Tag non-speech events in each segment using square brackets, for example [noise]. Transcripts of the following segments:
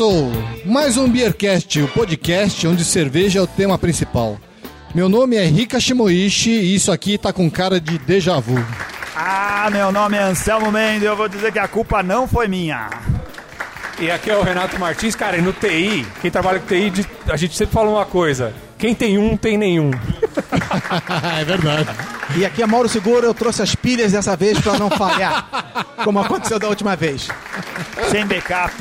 começou mais um Beercast, o podcast onde cerveja é o tema principal. Meu nome é Rika Shimoishi e isso aqui tá com cara de déjà vu. Ah, meu nome é Anselmo Mendes e eu vou dizer que a culpa não foi minha. E aqui é o Renato Martins, cara, e no TI, quem trabalha com TI, a gente sempre fala uma coisa: quem tem um, tem nenhum. [laughs] é verdade. E aqui é Mauro Seguro, eu trouxe as pilhas dessa vez pra não falhar, como aconteceu da última vez. Sem backup.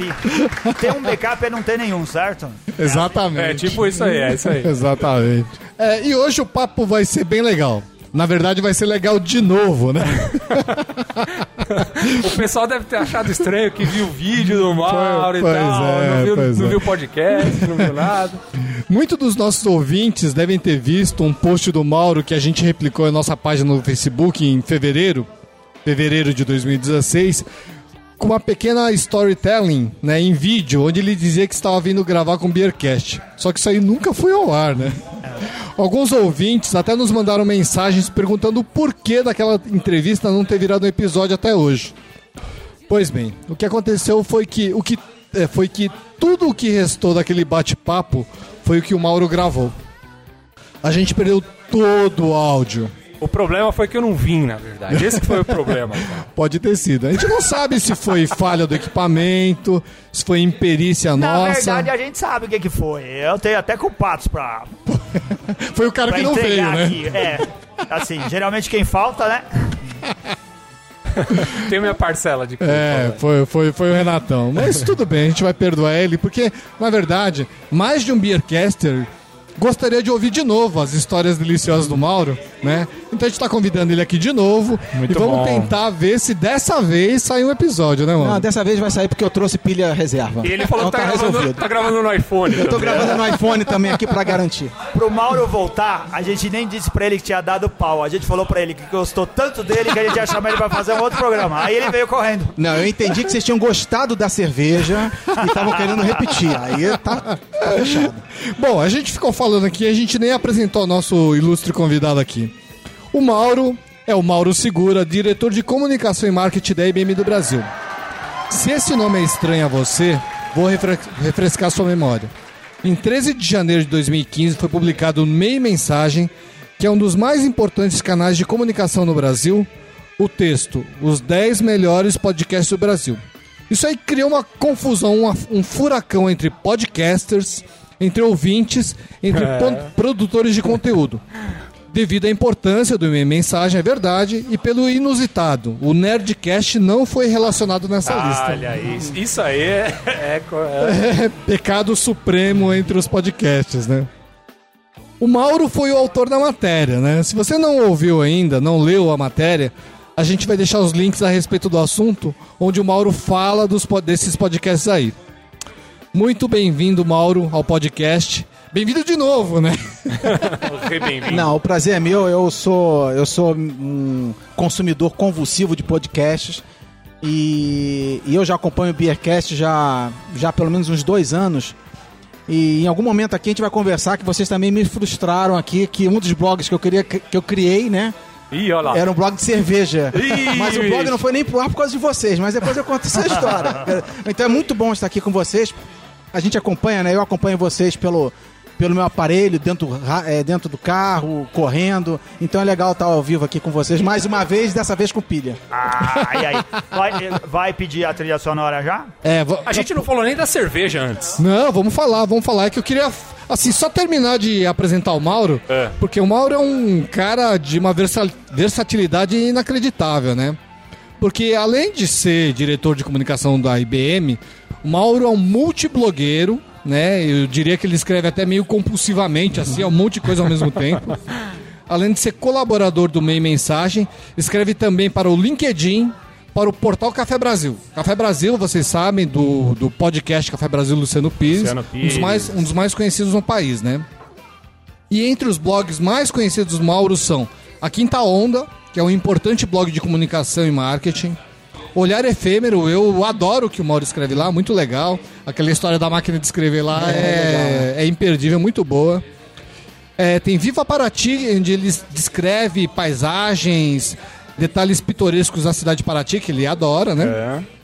Ter um backup é não ter nenhum, certo? Exatamente. É tipo isso aí, é isso aí. [laughs] Exatamente. É, e hoje o papo vai ser bem legal. Na verdade, vai ser legal de novo, né? [laughs] O pessoal deve ter achado estranho que viu o vídeo do Mauro e Pois tal, é, não, viu, não é. viu o podcast, não viu nada. [laughs] Muitos dos nossos ouvintes devem ter visto um post do Mauro que a gente replicou em nossa página no Facebook em fevereiro, fevereiro de 2016, com uma pequena storytelling, né, em vídeo, onde ele dizia que estava vindo gravar com o Beercast. Só que isso aí nunca foi ao ar, né? Alguns ouvintes até nos mandaram mensagens perguntando o porquê daquela entrevista não ter virado um episódio até hoje. Pois bem, o que aconteceu foi que o que é, foi que tudo o que restou daquele bate-papo foi o que o Mauro gravou. A gente perdeu todo o áudio. O problema foi que eu não vim, na verdade. Esse que foi o problema. cara. [laughs] Pode ter sido. A gente não sabe se foi falha do equipamento, se foi imperícia Na nossa. verdade, a gente sabe o que, que foi. Eu tenho até culpados pra, [laughs] Foi o cara pra que não veio, né? aqui. É, assim, geralmente quem falta, né? [laughs] Tem minha parcela de culpa. É, velho. foi, foi, foi o Renatão. Mas tudo bem, a gente vai perdoar ele, porque, na verdade, mais de um Beercaster gostaria de ouvir de novo as histórias deliciosas do Mauro, né? Então a gente tá convidando ele aqui de novo Muito e vamos bom. tentar ver se dessa vez sai um episódio, né, mano? Não, dessa vez vai sair porque eu trouxe pilha reserva. E ele falou então que tá, tá gravando, resolvido. tá gravando no iPhone. Eu tô também. gravando no iPhone também aqui pra garantir. Pro Mauro voltar, a gente nem disse pra ele que tinha dado pau. A gente falou pra ele que gostou tanto dele que a gente ia chamar ele pra fazer um outro programa. Aí ele veio correndo. Não, eu entendi que vocês tinham gostado da cerveja e estavam querendo repetir. Aí tá, tá fechado. Bom, a gente ficou falando aqui, a gente nem apresentou o nosso ilustre convidado aqui. O Mauro é o Mauro Segura, diretor de comunicação e marketing da IBM do Brasil. Se esse nome é estranho a você, vou refre- refrescar sua memória. Em 13 de janeiro de 2015 foi publicado no Meio Mensagem, que é um dos mais importantes canais de comunicação no Brasil, o texto Os 10 melhores podcasts do Brasil. Isso aí criou uma confusão, um furacão entre podcasters, entre ouvintes, entre pon- produtores de conteúdo. Devido à importância do Mensagem, é verdade, e pelo inusitado, o Nerdcast não foi relacionado nessa lista. Olha isso. Isso aí é, é é- [laughs] É pecado supremo entre os podcasts, né? O Mauro foi o autor da matéria, né? Se você não ouviu ainda, não leu a matéria, a gente vai deixar os links a respeito do assunto, onde o Mauro fala dos, desses podcasts aí. Muito bem-vindo, Mauro, ao podcast. Bem-vindo de novo, né? Bem-vindo. Não, o prazer é meu. Eu sou, eu sou um consumidor convulsivo de podcasts. E, e eu já acompanho o Beercast já, já há pelo menos uns dois anos. E em algum momento aqui a gente vai conversar que vocês também me frustraram aqui, que um dos blogs que eu queria que eu criei, né? Ih, olha lá. Era um blog de cerveja. Ih, mas o blog não foi nem pro ar por causa de vocês, mas depois eu conto essa história. [laughs] Então é muito bom estar aqui com vocês. A gente acompanha, né? Eu acompanho vocês pelo, pelo meu aparelho, dentro, é, dentro do carro, correndo. Então é legal estar ao vivo aqui com vocês mais uma vez, dessa vez com pilha. Ah, e aí? [laughs] Vai, vai pedir a trilha sonora já? É, A gente não falou nem da cerveja antes. Não, vamos falar, vamos falar. É que eu queria, assim, só terminar de apresentar o Mauro, É. porque o Mauro é um cara de uma versa- versatilidade inacreditável, né? Porque além de ser diretor de comunicação da IBM, o Mauro é um multiblogueiro, né? Eu diria que ele escreve até meio compulsivamente, assim, é um monte de coisa ao mesmo tempo. [laughs] Além de ser colaborador do Meio Mensagem, escreve também para o LinkedIn, para o portal Café Brasil. Café Brasil, vocês sabem, do, do podcast Café Brasil Luciano Pires, Luciano Um, dos mais, um dos mais conhecidos no país, né? E entre os blogs mais conhecidos do Mauro são A Quinta Onda, que é um importante blog de comunicação e marketing. Olhar Efêmero, eu adoro o que o Mauro escreve lá, muito legal. Aquela história da máquina de escrever lá é, é imperdível, muito boa. É, tem Viva Paraty, onde ele descreve paisagens, detalhes pitorescos da cidade de Paraty, que ele adora, né? É.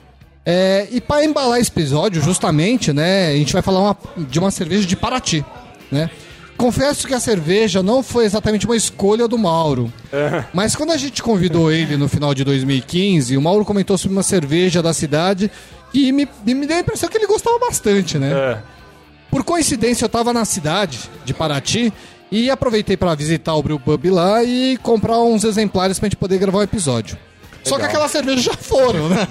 É, e para embalar esse episódio, justamente, né, a gente vai falar uma- de uma cerveja de Paraty, né? Confesso que a cerveja não foi exatamente uma escolha do Mauro. Mas quando a gente convidou ele no final de 2015, o Mauro comentou sobre uma cerveja da cidade e me, me deu a impressão que ele gostava bastante, né? É. Por coincidência, eu tava na cidade de Paraty e aproveitei para visitar o Brew Pub lá e comprar uns exemplares pra gente poder gravar um episódio. Só que aquelas cervejas já foram, né?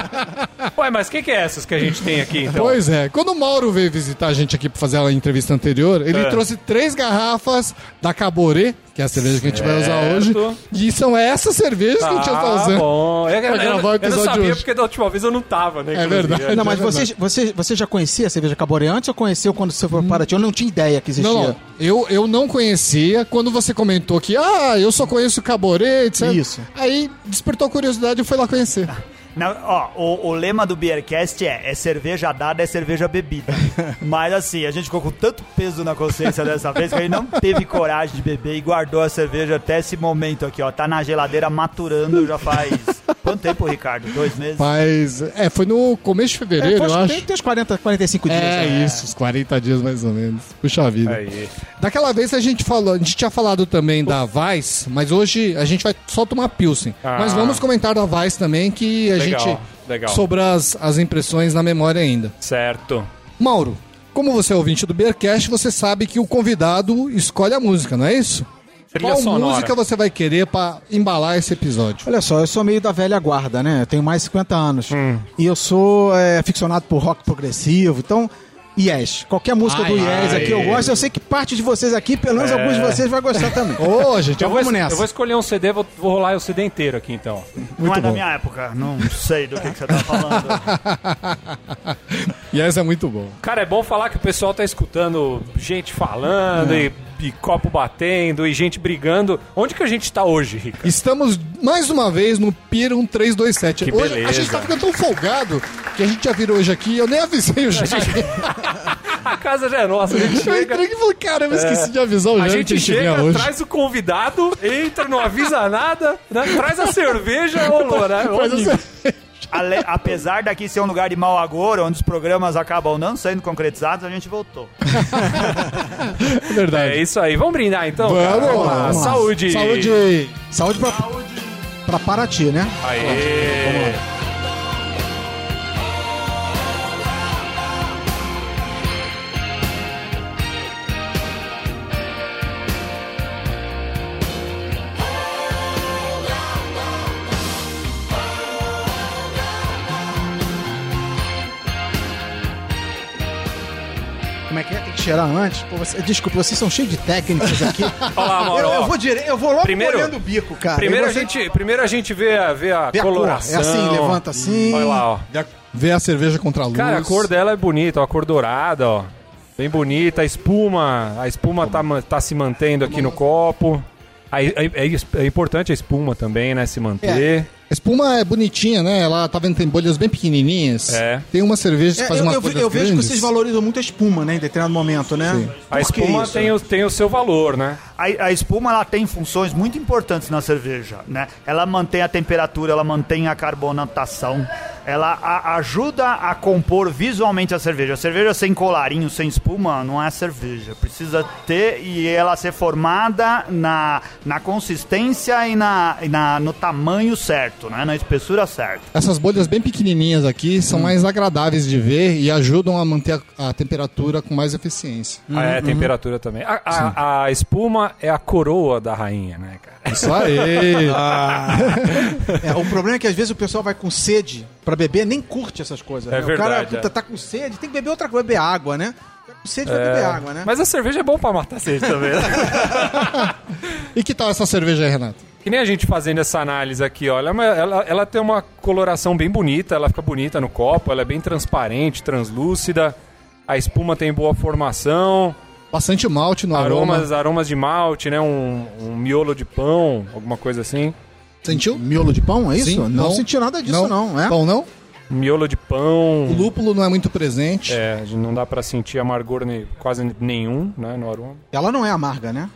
[laughs] Ué, mas o que, que é essas que a gente tem aqui, então? Pois é. Quando o Mauro veio visitar a gente aqui pra fazer a entrevista anterior, ele É. trouxe três garrafas da Caboré, que é a cerveja que a gente vai usar hoje. E são essas cervejas que a gente já tá usando. bom. É, Pra eu, gravar o eu não episódio sabia hoje. porque da última vez eu não tava, né? É inclusive. verdade. Não, mas é você, você, você já conhecia a cerveja Caboré antes ou conheceu quando você foi para Paraty? Eu não tinha ideia que existia. Não, não. Eu, eu não conhecia. Quando você comentou que, ah, eu só conheço Caboré, etc. Isso. Aí despertou curiosidade e eu fui lá conhecer. Não, ó, o, o lema do Beercast é: é cerveja dada, é cerveja bebida. [laughs] Mas assim, a gente ficou com tanto peso na consciência dessa vez que a gente não teve coragem de beber e guardou a cerveja até esse momento aqui, ó. Tá na geladeira maturando já faz. [laughs] Quanto tempo, Ricardo? Dois meses? Mas, é, foi no começo de fevereiro, É, eu tem, acho. tem, tem uns 40, 45 dias. É, né? isso, os 40 dias mais ou menos. Puxa vida. Aí. Daquela vez a gente falou, a gente tinha falado também da Vice, mas hoje a gente vai só tomar Pilsen. Ah. Mas vamos comentar da Vice também, que a Legal, gente. legal. Sobre as, as impressões na memória ainda. Certo. Mauro, como você é ouvinte do Beercast, você sabe que o convidado escolhe a música, não é isso? Trilha Qual sonora. música você vai querer pra embalar esse episódio? Olha só, eu sou meio da velha guarda, né? Eu tenho mais de 50 anos. Hum. E eu sou é, aficionado por rock progressivo, então. Yes. Qualquer música do Ai, Yes ai. aqui eu gosto. Eu sei que parte de vocês aqui, pelo menos alguns de vocês, vai gostar também. [laughs] Ô, gente, Então eu vou... vamos nessa. Eu vou escolher um CD, vou, vou rolar o CD inteiro aqui então. não é muito da bom. minha época, não sei do que, que você tá falando. [laughs] Yes é muito bom. Cara, é bom falar que o pessoal tá escutando gente falando É. e, e copo batendo e gente brigando. Onde que a gente tá hoje, Rica? Estamos mais uma vez no Pier 1327. Que hoje, beleza. A gente tá ficando tão folgado que a gente já virou hoje aqui eu nem avisei o Jair. [laughs] A casa já é nossa, a gente Eu chega. entrei e falei, caramba, eu esqueci de avisar o A Jair gente que vinha chega, hoje. traz o convidado, entra, não avisa nada, né? traz a cerveja, rolou, né? Horrível. assim. [laughs] Ale- apesar daqui ser um lugar de mau agouro, onde os programas acabam não sendo concretizados, a gente voltou. [laughs] É verdade. É isso aí. Vamos brindar então? Vamos cara? lá, vamos lá. Saúde. Saúde. Saúde pra, pra Paraty, né? Aê. Como é cheirar antes? Pô, você- desculpa, vocês são cheios de técnicas aqui. [laughs] Olha lá, Mauro. eu, eu vou dire... eu vou logo Primeiro- olhando o bico, cara. Primeiro E a, você- gente, primeiro a gente vê a, vê a Vê a cor. coloração. É assim, levanta assim. Olha lá, ó. Vê a cerveja contra a luz. Cara, a cor dela é bonita, ó, a cor dourada, ó. Bem bonita, a espuma, a espuma tá, tá se mantendo aqui no copo. É, is- é importante a espuma também, né, se manter. A espuma é bonitinha, né? Ela tá vendo tem bolhas bem pequenininhas. É. Tem uma cerveja que É, faz eu, umas eu, ve- bolhas eu vejo que vocês valorizam muito a espuma, né? Em determinado momento, né? Sim. A espuma tem o, tem o seu valor, né? A, a espuma ela tem funções muito importantes na cerveja, né? Ela mantém a temperatura, ela mantém a carbonatação, ela a- ajuda a compor visualmente a cerveja. A cerveja sem colarinho, sem espuma, não é cerveja. Precisa ter e ela ser formada na, na consistência e, na, e na, no tamanho certo, né? Na espessura certa. Essas bolhas bem pequenininhas aqui Hum. são mais agradáveis de ver e ajudam a manter a, a temperatura com mais eficiência. Ah, é, a temperatura também. A, a- a espuma é a coroa da rainha, né, cara? Isso aí. [laughs] É, o problema é que às vezes o pessoal vai com sede pra beber, nem curte essas coisas. É né? o cara verdade, puta, é. tá com sede, tem que beber outra coisa, beber água, né? Tá com sede, vai beber água, né? Mas a cerveja é bom pra matar a sede também. né? [laughs] E que tal essa cerveja aí, Renato? Que nem a gente fazendo essa análise aqui, olha, mas ela, ela tem uma coloração bem bonita, ela fica bonita no copo, ela é bem transparente, translúcida, a espuma tem boa formação, Bastante malte no aroma. aromas, aromas de malte, né? Um, um miolo de pão, alguma coisa assim. Sentiu? Miolo de pão, é isso? Sim, não, senti nada disso, não. é? Pão não? Miolo de pão. O lúpulo não é muito presente. É, não dá pra sentir amargor ne- quase nenhum, né, no aroma. Ela não é amarga, né?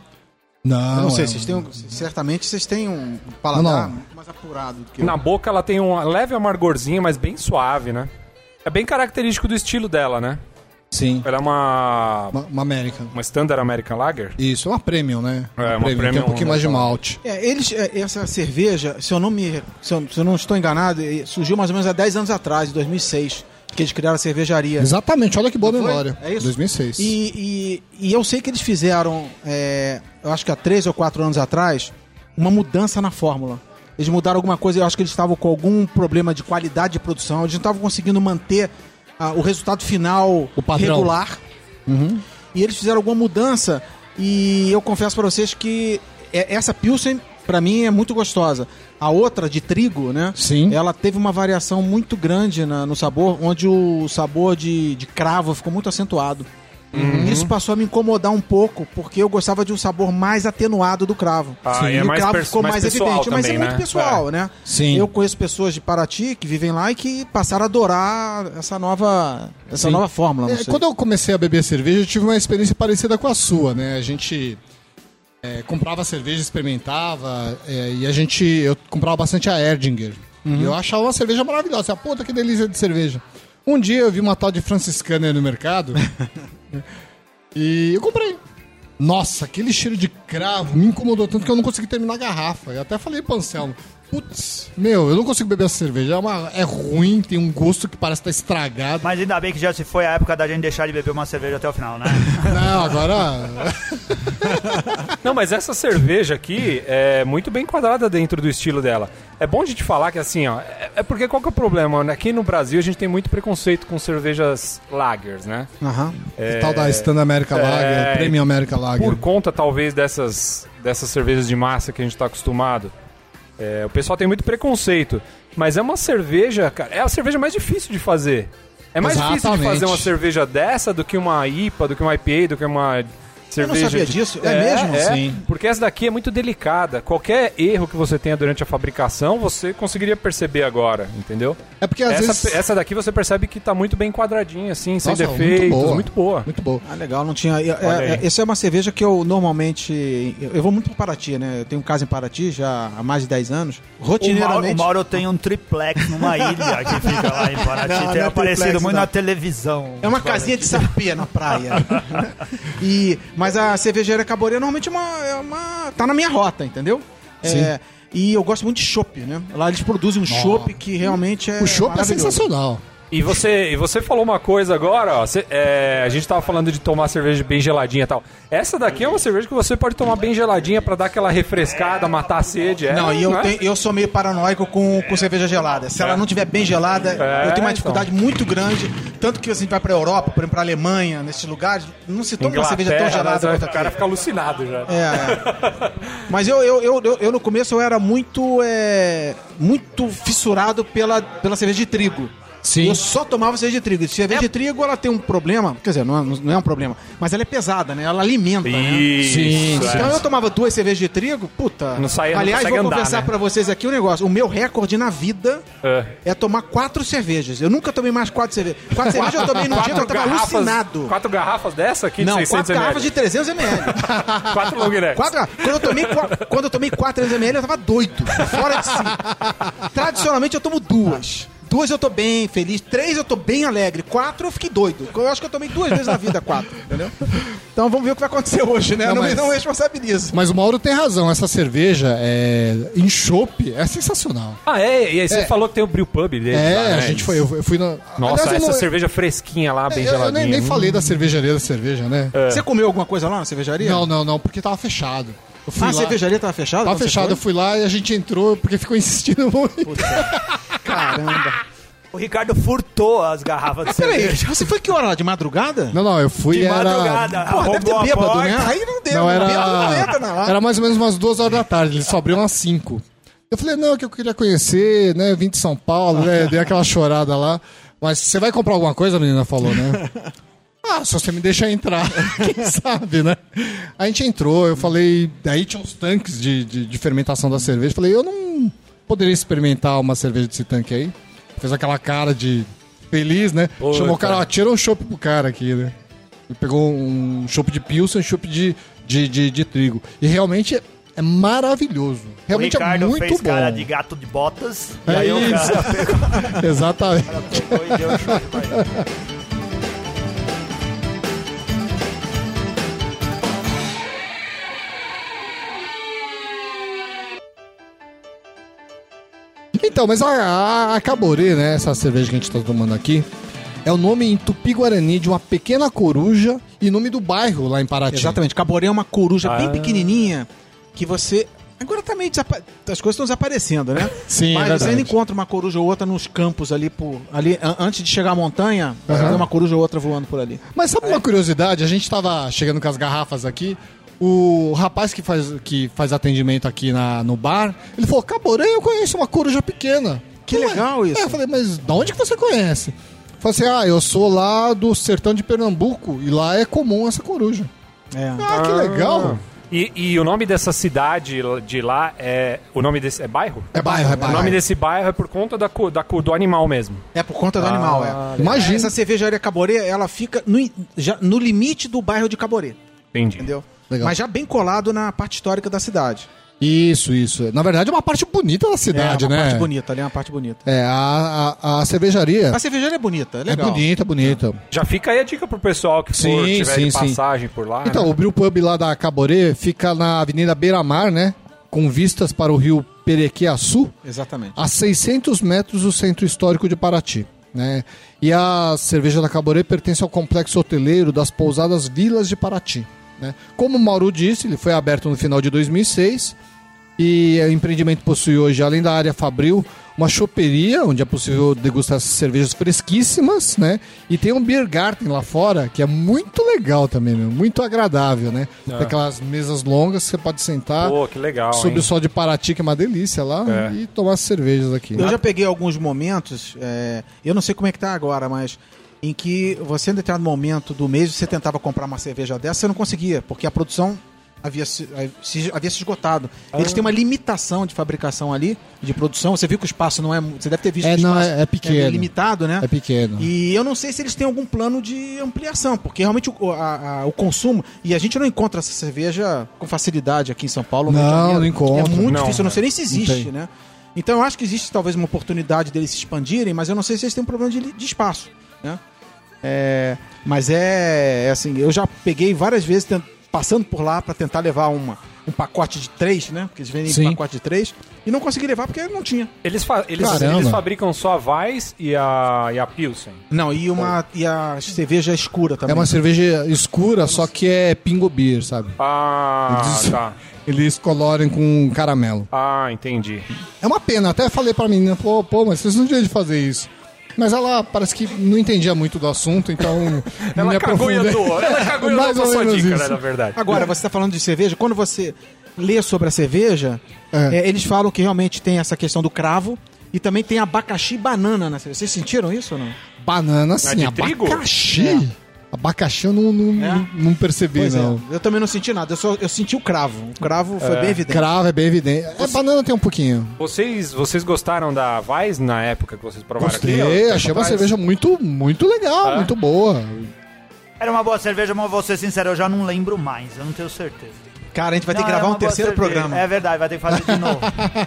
Não, Eu não sei, é- vocês têm um- certamente vocês têm um paladar Não. muito mais apurado do que Na eu. boca ela tem um leve amargorzinho, mas bem suave, né? É bem característico do estilo dela, né? Sim. Ela é uma. Uma, uma América. Uma Standard American Lager? Isso, é uma premium, né? É, uma que é premium, um pouquinho mais de malte. É, eles, é, essa cerveja, se eu não me, se eu, se eu não estou enganado, eh, surgiu mais ou menos há 10 anos atrás, em 2006, que eles criaram a cervejaria. Exatamente, olha que boa foi? memória. É isso? 2006. E, e, e eu sei que eles fizeram, é, eu acho que há três ou quatro anos atrás, uma mudança na fórmula. Eles mudaram alguma coisa, eu acho que eles estavam com algum problema de qualidade de produção, eles não estavam conseguindo manter ah, o resultado final O regular. E eles fizeram alguma mudança e eu confesso pra vocês que é- essa Pilsen, pra mim, é muito gostosa. A outra, de trigo, né? Sim. Ela teve uma variação muito grande na- no sabor, onde o sabor de, de cravo ficou muito acentuado. Uhum. Isso passou a me incomodar um pouco, porque eu gostava de um sabor mais atenuado do cravo. Ah, e é o mais cravo ficou mais mais, evidente, mas é também, muito né? pessoal, né? Sim. Eu conheço pessoas de Paraty que vivem lá e que passaram a adorar essa nova, essa Sim. nova fórmula. É, quando eu comecei a beber cerveja, eu tive uma experiência parecida com a sua, né? A gente é, comprava cerveja, experimentava, é, e a gente. Eu comprava bastante a Erdinger. E eu achava uma cerveja maravilhosa. Puta, que delícia de cerveja. Um dia eu vi uma tal de franciscana no mercado [laughs] e eu comprei. Nossa, aquele cheiro de cravo me incomodou tanto que eu não consegui terminar a garrafa. Eu até falei pro Anselmo, putz, meu, eu não consigo beber essa cerveja. É, uma, é ruim, tem um gosto que parece estar estragado. Mas ainda bem que já se foi a época da gente deixar de beber uma cerveja até o final, né? [laughs] Não, agora. Não, mas essa cerveja aqui é muito bem enquadrada dentro do estilo dela. É bom a gente falar que assim, ó, é, é porque qual que é o problema? né? Aqui no Brasil a gente tem muito preconceito com cervejas lagers, né? Aham. O tal da Stand America Lager, é, Premium America Lager. Por conta, talvez, dessas, dessas cervejas de massa que a gente está acostumado. É, o pessoal tem muito preconceito. Mas é uma cerveja, cara, é a cerveja mais difícil de fazer. É mais difícil de Exatamente. fazer uma cerveja dessa do que uma IPA, do que uma IPA, do que uma cerveja. sabia de- disso. É mesmo? É, Sim. Porque essa daqui é muito delicada. Qualquer erro que você tenha durante a fabricação, você conseguiria perceber agora, entendeu? É porque às Essa, vezes. essa daqui você percebe que tá muito bem quadradinha, assim, sem Nossa, defeitos, muito boa. Muito boa. Ah, legal, não tinha. é- é- essa é uma cerveja que eu normalmente. Eu, eu vou muito para Paraty, né? Eu tenho um casa em Paraty já há mais de 10 anos. O Mauro, Rotineiramente. o Mauro tem um triplex numa ilha que fica lá em [laughs] Paraty. Não, tem não é aparecido triplex, muito não. na televisão. É uma casinha de sapê na praia. [laughs] e, mas a cervejaria Caboré normalmente é uma, é uma. tá na minha rota, entendeu? É, e eu gosto muito de chopp, né? Lá eles produzem um chopp que realmente é. O chopp é sensacional. E você, e você falou uma coisa agora, ó. cê- é, a gente tava falando de tomar cerveja bem geladinha e tal. Essa daqui é uma cerveja que você pode tomar bem geladinha pra dar aquela refrescada, matar a sede. É, Não, e eu, é? tenho- eu sou meio paranoico com, com cerveja gelada. Se ela não tiver bem gelada, É, eu tenho uma então. dificuldade muito grande. Tanto que assim, vai pra Europa, por exemplo, pra Alemanha, nesses lugares, não se toma uma cerveja tão gelada né, quanto o cara fica alucinado já. É, é. [laughs] Mas eu, eu, eu, eu, eu, no começo eu era muito, é, muito fissurado pela, pela cerveja de trigo. Sim. Eu só tomava cerveja de trigo. E cerveja de trigo ela tem um problema, quer dizer, não é, não é um problema, mas ela é pesada, né? Ela alimenta, né? Isso, Sim, é. Então eu tomava duas cervejas de trigo, puta. Não saía- não Aliás, consegue vou andar, conversar né? pra vocês aqui um negócio. O meu recorde na vida É. é tomar quatro cervejas. Eu nunca tomei mais quatro cervejas. Quatro cervejas eu tomei num dia que eu tava alucinado. Quatro garrafas dessa aqui de Não, 600 quatro ml. garrafas de 300 ml. [laughs] Quatro long necks. Quatro. Quando eu tomei, qua- quando eu tomei 4 ml, eu tava doido. Fora de si. Tradicionalmente eu tomo duas. Duas eu tô bem feliz, três eu tô bem alegre, quatro eu fiquei doido. Eu acho que eu tomei duas vezes na vida quatro, entendeu? Então vamos ver o que vai acontecer hoje, né? Não, não, me- mas- não responsabilizo. Mas o Mauro tem razão, essa cerveja é, em chopp é sensacional. Ah, é? E aí você É. falou que tem o brew pub deles É, lá, né? a gente foi, eu eu fui na. Nossa, Aliás, eu essa não- cerveja fresquinha lá, bem eu, eu geladinha. nem, nem Hum. falei da cervejaria da cerveja, né? Você comeu alguma coisa lá na cervejaria? Não, não, não, porque tava fechado. Eu fui Ah, a lá, cervejaria tava fechada? Tava fechado, eu fui lá e a gente entrou porque ficou insistindo [laughs] muito. Caramba. O Ricardo furtou as garrafas de peraí, cerveja. você foi que hora lá? De madrugada? Não, não, eu fui De era. madrugada. Pô, deve ter a bêbado, porta. né? Aí não deu. Não, Bêbado não entra era. Era mais ou menos umas duas horas da tarde, eles só abriam às cinco. Eu falei, não, que eu queria conhecer, né? Vim de São Paulo, né? Dei aquela chorada lá. Mas você vai comprar alguma coisa, a menina falou, né? [laughs] Ah, se você me deixar entrar, [laughs] quem sabe, né? A gente entrou, eu falei, daí tinha uns tanques de, de, de fermentação da cerveja. Falei, eu não poderia experimentar uma cerveja desse tanque aí. Fez aquela cara de feliz, né? Pô, Chamou o cara, cara. ó, tira um chopp pro cara aqui, né? Ele pegou um chopp de Pilsen, um chopp de, de, de, de trigo. E realmente é, é maravilhoso. O Realmente é Ricardo muito fez bom. cara de gato de botas. É e aí o isso. [laughs] [laughs] cara pegou, Exatamente. pegou e deu chute pra ele. Então, mas a, a, a Caborê, né, essa cerveja que a gente tá tomando aqui, é o nome em tupi-guarani de uma pequena coruja e nome do bairro lá em Paraty. Exatamente. Caboré é uma coruja bem Ah. pequenininha que você. Agora também desapa- as coisas estão desaparecendo, né? [laughs] Sim, é Mas você verdade. ainda encontra uma coruja ou outra nos campos ali, por, ali an- antes de chegar à montanha, tem uma coruja ou outra voando por ali. Mas sabe uma curiosidade? A gente tava chegando com as garrafas aqui. O rapaz que faz, que faz atendimento aqui na, no bar, ele falou: Caborê, eu conheço uma coruja pequena. Que Ué, legal isso. É, eu falei, mas de onde que você conhece? Falei assim: ah, eu sou lá do sertão de Pernambuco e lá é comum essa coruja. É. Ah, que legal! E, e o nome dessa cidade de lá é. O nome desse. É bairro? É bairro, é O bairro. nome desse bairro é por conta da, da, do animal mesmo. É por conta do Ah, animal, é. Imagina. Essa cervejaria Caboré, ela fica no, já, no limite do bairro de Caboré, Entendi. entendeu? Legal. Mas já bem colado na parte histórica da cidade. Isso, isso. Na verdade, é uma parte bonita da cidade, é uma né? parte bonita, ali é uma parte bonita. É, a, a, a cervejaria A cervejaria é bonita, é é legal. bonita, bonita. Já fica aí a dica pro pessoal que for Sim, tiver sim, de sim. passagem por lá. Então, né? o Brew Pub lá da Caborê fica na Avenida Beira Mar, né? Com vistas para o rio Perequiaçu, Exatamente. a 600 metros do centro histórico de Paraty. Né? E a cerveja da Caborê pertence ao complexo hoteleiro das pousadas Vilas de Paraty. Né? Como o Mauro disse, ele foi aberto no final de 2006 e o empreendimento possui hoje, além da área fabril, uma choperia, onde é possível degustar cervejas fresquíssimas, né? E tem um beer garden lá fora, que é muito legal também, meu, muito agradável, né? Tem aquelas mesas longas que você pode sentar Pô, que legal. sob hein? o sol de Paraty, que é uma delícia lá, É. e tomar as cervejas aqui. Eu já peguei alguns momentos, é, eu não sei como é que tá agora, mas em que você, em determinado momento do mês, você tentava comprar uma cerveja dessa, você não conseguia, porque a produção havia se, eh, havia se esgotado. Eles têm uma limitação de fabricação ali, de produção. Você viu que o espaço não é. Você deve ter visto É, que o não, espaço é- é pequeno. limitado, né? É pequeno. E eu não sei se eles têm algum plano de ampliação, porque realmente o, a- a- o consumo. E a gente não encontra essa cerveja com facilidade aqui em São Paulo. Não, não encontra. É muito Não, difícil, eu não sei nem se existe, né? Então eu acho que existe talvez uma oportunidade deles se expandirem, mas eu não sei se eles têm um problema de, de espaço, né? É, mas é, é assim, eu já peguei várias vezes tent- passando por lá para tentar levar uma, um pacote de três, né? Porque eles vendem Sim. pacote de três e não consegui levar porque não tinha. Eles, fa- eles, eles fabricam só a Weiss e a, e a Pilsen. Não, e uma e a cerveja escura É também. uma cerveja escura, só que é pingo beer, sabe? Ah, Eles- tá. Eles colorem com caramelo. Ah, entendi. É uma pena, até falei pra menina, pô, pô, mas vocês não deviam de fazer isso. Mas ela parece que não entendia muito do assunto, então [laughs] Ela e andou. Ela cagou e andou Mais com a ou sua menos dica, isso. né, na verdade. Agora, você está falando de cerveja, quando você lê sobre a cerveja, É. é, eles falam que realmente tem essa questão do cravo e também tem abacaxi e banana na cerveja. Vocês sentiram isso ou não? Banana, sim. de trigo? abacaxi. É. Abacaxi eu não, não, É? não, não percebi, Pois não. é. Eu também não senti nada, eu, só, eu senti o cravo. O cravo foi bem evidente. Cravo é bem evidente. É, banana tem um pouquinho. Vocês, vocês gostaram da Weiss na época que vocês provaram aqui? Gostei, Tempo achei uma cerveja muito, muito legal, É? muito boa. Era uma boa cerveja, mas vou ser sincero, eu já não lembro mais, eu não tenho certeza. Cara, a gente vai ter Não, que é gravar uma um terceiro cerveja. programa. É verdade, vai ter que fazer de novo.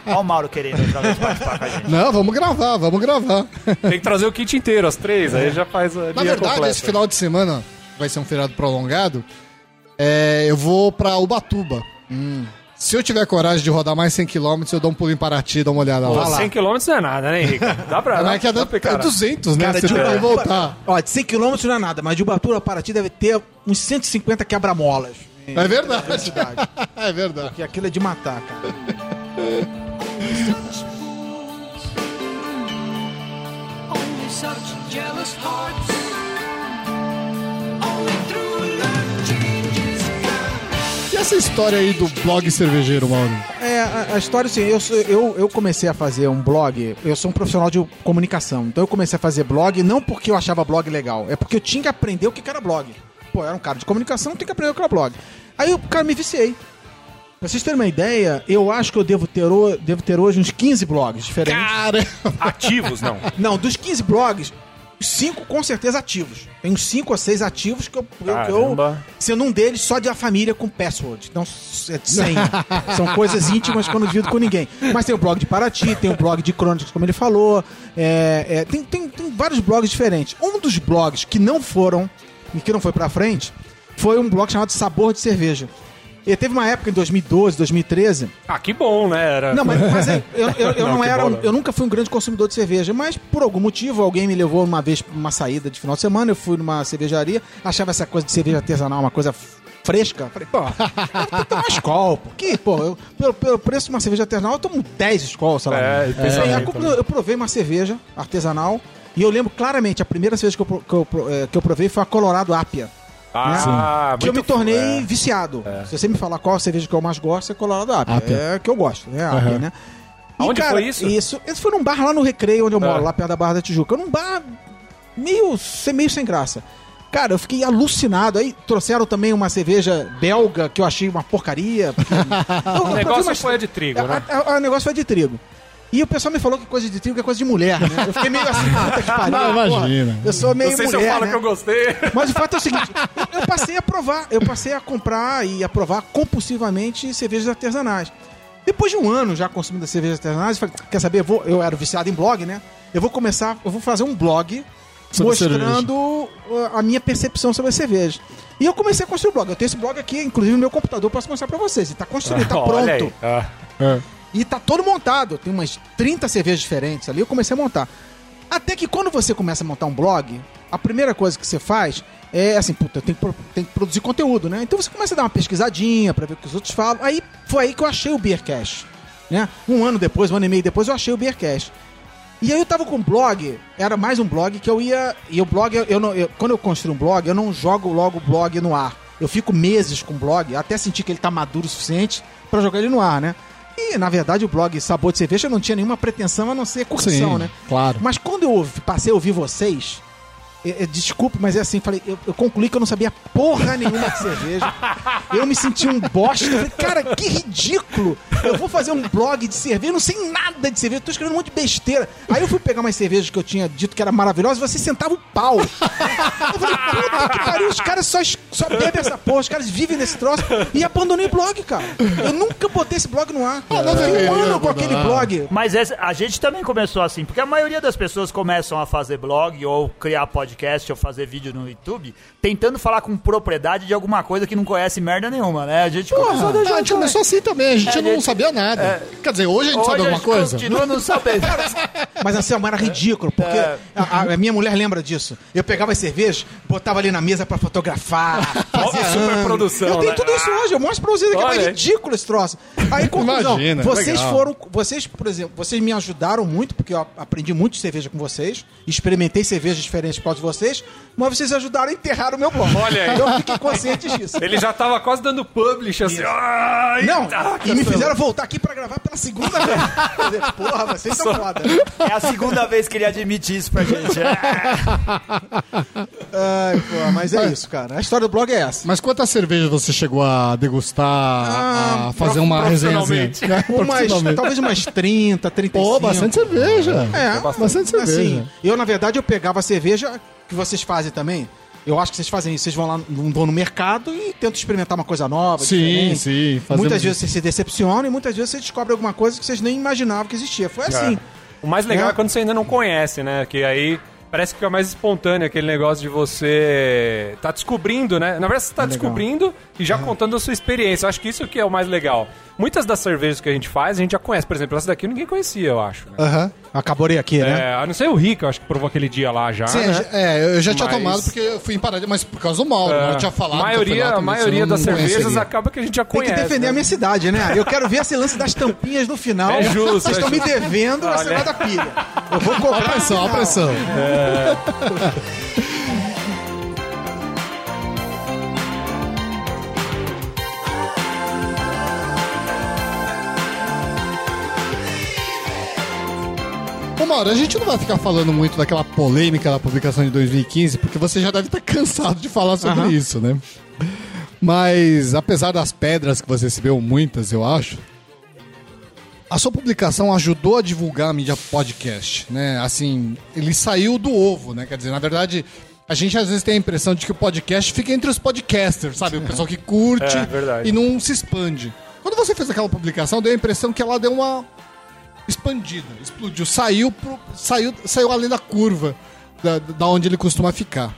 Olha o Mauro querendo outra vez participar com a gente. Não, vamos gravar, vamos gravar. Tem que trazer o kit inteiro, as três, aí já faz a Na verdade, completa. esse final de semana vai ser um feriado prolongado. é, eu vou pra Ubatuba. Se eu tiver coragem de rodar mais 100 km, eu dou um pulo em Paraty e dou uma olhada Pô, lá. 100 km não é nada, né, Henrique? Dá pra... Não é que é, dá é encarar. 200, né? Cara, Você de tem que voltar. Ó, de 100 km não é nada, mas de Ubatuba a Paraty deve ter uns 150 quebra-molas. É verdade. Velocidade. [laughs] é verdade. Porque aquilo é de matar, cara. E essa história aí do blog cervejeiro, Mauro? É, a, a história assim, eu, eu, eu comecei a fazer um blog, eu sou um profissional de comunicação, então eu comecei a fazer blog não porque eu achava blog legal, é porque eu tinha que aprender o que era blog. Pô, era um cara de comunicação, tem que aprender o que era blog. Aí eu, cara, me viciei. Pra vocês terem uma ideia, eu acho que eu devo ter, devo ter hoje uns 15 blogs diferentes. Cara! [laughs] Ativos, não. Não, dos 15 blogs, cinco com certeza ativos. Tem uns cinco ou seis ativos que eu, que eu sendo um deles só de a família com password. Então, é senha. [laughs] São coisas íntimas que eu não divido com ninguém. Mas tem o blog de Paraty, tem o blog de crônicas, como ele falou. é, é, tem, tem, tem vários blogs diferentes. Um dos blogs que não foram e que não foi pra frente foi um blog chamado Sabor de Cerveja. E teve uma época em 2012, 2013. Ah, que bom, né? Era... Não, mas, mas é, eu, eu, [laughs] eu Não, não que era. bola. Eu nunca fui um grande consumidor de cerveja, mas por algum motivo alguém me levou uma vez pra uma saída de final de semana. Eu fui numa cervejaria, achava essa coisa de cerveja artesanal uma coisa fresca. Falei, pô, [laughs] eu uma Skol, pô. Que, pô, eu, pelo, pelo preço de uma cerveja artesanal, eu tomo 10 Skol, sei lá. É, e pensamento, eu, eu provei uma cerveja artesanal e eu lembro claramente, a primeira cerveja que eu, que eu, eh, que eu provei foi a Colorado Apia. Ah, Que eu me tornei é. viciado. Se você me falar qual a cerveja que eu mais gosto, é Colorado Apia. Apia. É que eu gosto, né? A Apia, né? E, Aonde foi isso? Isso, isso foi num bar lá no Recreio, onde eu moro, É. lá perto da Barra da Tijuca. Num bar meio, sem- meio sem graça. Cara, eu fiquei alucinado. Aí trouxeram também uma cerveja belga que eu achei uma porcaria. [laughs] porque- eu O negócio umas- foi a de trigo, né? O negócio foi de trigo. E o pessoal me falou que coisa de trigo é coisa de mulher, né? Eu fiquei meio assim, puta que [laughs] pariu. Não, porra. imagina. Eu sou meio Não sei se mulher, eu falo né? que eu gostei. Mas o fato é o seguinte, eu, passei a provar, eu passei a comprar e a provar compulsivamente cervejas artesanais. Depois de um ano já consumindo cervejas artesanais, eu falei, quer saber, eu, vou- eu era viciado em blog, né? Eu vou começar, eu vou fazer um blog Sobre mostrando uh, a minha percepção sobre as cervejas. E eu comecei a construir o blog. Eu tenho esse blog aqui, inclusive no meu computador, eu posso mostrar pra vocês. Ele tá construído, tá Olha pronto. aí. Ah. É. E tá todo montado. Tem umas 30 cervejas diferentes ali. Eu comecei a montar. Até que quando você começa a montar um blog, a primeira coisa que você faz é assim, puta, eu tenho que, que produzir conteúdo, né? Então você começa a dar uma pesquisadinha pra ver o que os outros falam. Aí foi aí que eu achei o Beercast. Né? Um ano depois, um ano e meio depois, eu achei o Beercast. E aí eu tava com um blog, era mais um blog que eu ia. E o blog, eu, não, eu- quando eu construo um blog, eu não jogo logo o blog no ar. Eu fico meses com o blog, até sentir que ele tá maduro o suficiente pra jogar ele no ar, né? E na verdade o blog Sabor de Cerveja não tinha nenhuma pretensão a não ser curtição, Sim, né? claro. Mas quando eu passei a ouvir vocês, desculpe, mas é assim, falei, eu, eu concluí que eu não sabia porra nenhuma de cerveja. Eu me senti um bosta. Eu falei, cara, que ridículo. Eu vou fazer um blog de cerveja, eu não sei nada de cerveja, tô escrevendo um monte de besteira. Aí eu fui pegar umas cervejas que eu tinha dito que era maravilhosa e você sentava o pau. Eu falei, puta que pariu, os caras só, só bebem essa porra, os caras vivem nesse troço. E abandonei o blog, cara. Eu nunca botei esse blog no ar. Ah, não Fiquei um ano com aquele blog. Mas essa- a gente também começou assim, porque a maioria das pessoas começam a fazer blog ou criar podcast ou fazer vídeo no YouTube tentando falar com propriedade de alguma coisa que não conhece merda nenhuma, né? A gente começou Ah, a gente começou assim também, a gente É, não a gente- sabia nada. Quer dizer, hoje a gente Hoje sabe alguma coisa? continua não sabendo. [laughs] Mas Anselmo, era ridículo, porque É. a, a- minha mulher lembra disso. Eu pegava as cervejas, botava ali na mesa pra fotografar, [laughs] fazia superprodução, ângulo. Eu tenho né? tudo isso hoje, eu mostro pra vocês, que é ridículo esse troço. Aí, conclusão, Imagina, vocês legal. foram, vocês, por exemplo, vocês me ajudaram muito, porque eu aprendi muito de cerveja com vocês, experimentei cervejas diferentes por causa de vocês, mas vocês ajudaram a enterrar o meu blog. Olha aí. Eu fiquei consciente disso. Ele já tava quase dando publish, assim. Ai, Não, tá, e me Castanho. fizeram voltar aqui pra gravar pela segunda vez. Dizer, Porra, vocês são foda. né? É a segunda vez que ele admite isso pra gente. É. [laughs] Ai, pô, mas é isso, cara. A história do blog é essa. Mas quantas cervejas você chegou a degustar, Ah, a fazer uma resenha? profissionalmente. [laughs] Umas, talvez umas 30, 35. Pô, bastante cerveja. É, bastante cerveja. Assim, eu, na verdade, eu pegava a cerveja que vocês fazem também. Eu acho que vocês fazem isso. Vocês vão lá, vão no mercado e tentam experimentar uma coisa nova, Sim, diferente. sim, Muitas isso. vezes vocês se decepcionam e muitas vezes vocês descobrem alguma coisa que vocês nem imaginavam que existia. Foi assim. O mais legal É. é quando você ainda não conhece, né? Que aí parece que fica mais espontâneo aquele negócio de você tá descobrindo, né? Na verdade, você tá descobrindo e já contando a sua experiência. Eu acho que isso que é o mais legal. Muitas das cervejas que a gente faz, a gente já conhece. Por exemplo, essa daqui ninguém conhecia, eu acho. né? Aham. Acaborei aqui, né? É, a não ser o Rick, eu acho que provou aquele dia lá já, Sim, né? é, eu já tinha Mas- tomado porque eu fui em Paraty, mas por causa do Mauro, É. eu tinha falado. a maioria, lá a maioria das cervejas conheceria. acaba que a gente já Tem conhece. que defender né? a minha cidade, né? Eu quero ver esse lance das tampinhas no final. É justo, Vocês é estão me justo. devendo a Olha. cena da pilha. Eu vou a cobrar. no pressão, ó a pressão. Ô Mauro, a gente não vai ficar falando muito daquela polêmica da publicação de 2015, porque você já deve estar [laughs] cansado de falar sobre Aham. isso, né? Mas, apesar das pedras que você recebeu, muitas, eu acho, A sua publicação ajudou a divulgar a mídia podcast, né? Assim, ele saiu do ovo, né? Quer dizer, na verdade, a gente às vezes tem a impressão de que o podcast fica entre os podcasters, sabe? O pessoal que [laughs] curte É, verdade. e não se expande. Quando você fez aquela publicação, deu a impressão que ela deu uma expandida, explodiu, saiu, pro, saiu, saiu além da curva da, da onde ele costuma ficar.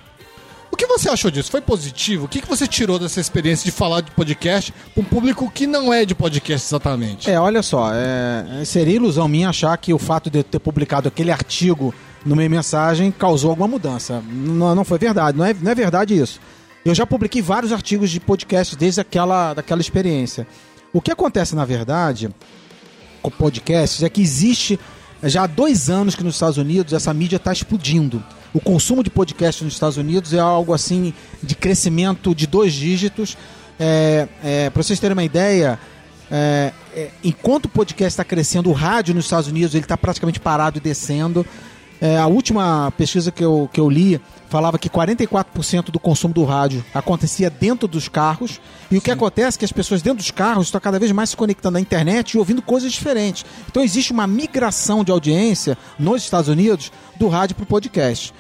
O que você achou disso? Foi positivo? O que, que você tirou dessa experiência de falar de podcast para um público que não é de podcast exatamente? É, olha só, é, seria ilusão minha achar que o fato de eu ter publicado aquele artigo no meio mensagem causou alguma mudança. Não, não foi verdade, não é, não é verdade isso. Eu já publiquei vários artigos de podcast desde aquela daquela experiência. O que acontece, na verdade, podcasts é que existe já há dois anos que nos Estados Unidos essa mídia está explodindo. O consumo de podcast nos Estados Unidos é algo assim de crescimento de dois dígitos. É, Para vocês terem uma ideia, é, é, enquanto o podcast está crescendo, o rádio nos Estados Unidos ele está praticamente parado e descendo. É, a última pesquisa que eu, que eu li falava que 44% do consumo do rádio acontecia dentro dos carros. E o que acontece é que as pessoas dentro dos carros estão cada vez mais se conectando à internet e ouvindo coisas diferentes. Então existe uma migração de audiência nos Estados Unidos do rádio para o podcast.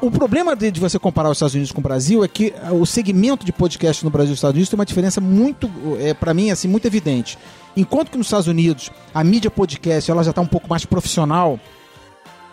O- problema de, você comparar os Estados Unidos com o Brasil é que ah, o segmento de podcast no Brasil e nos Estados Unidos tem uma diferença muito, é, para mim, assim, muito evidente. Enquanto que nos Estados Unidos a mídia podcast ela já está um pouco mais profissional,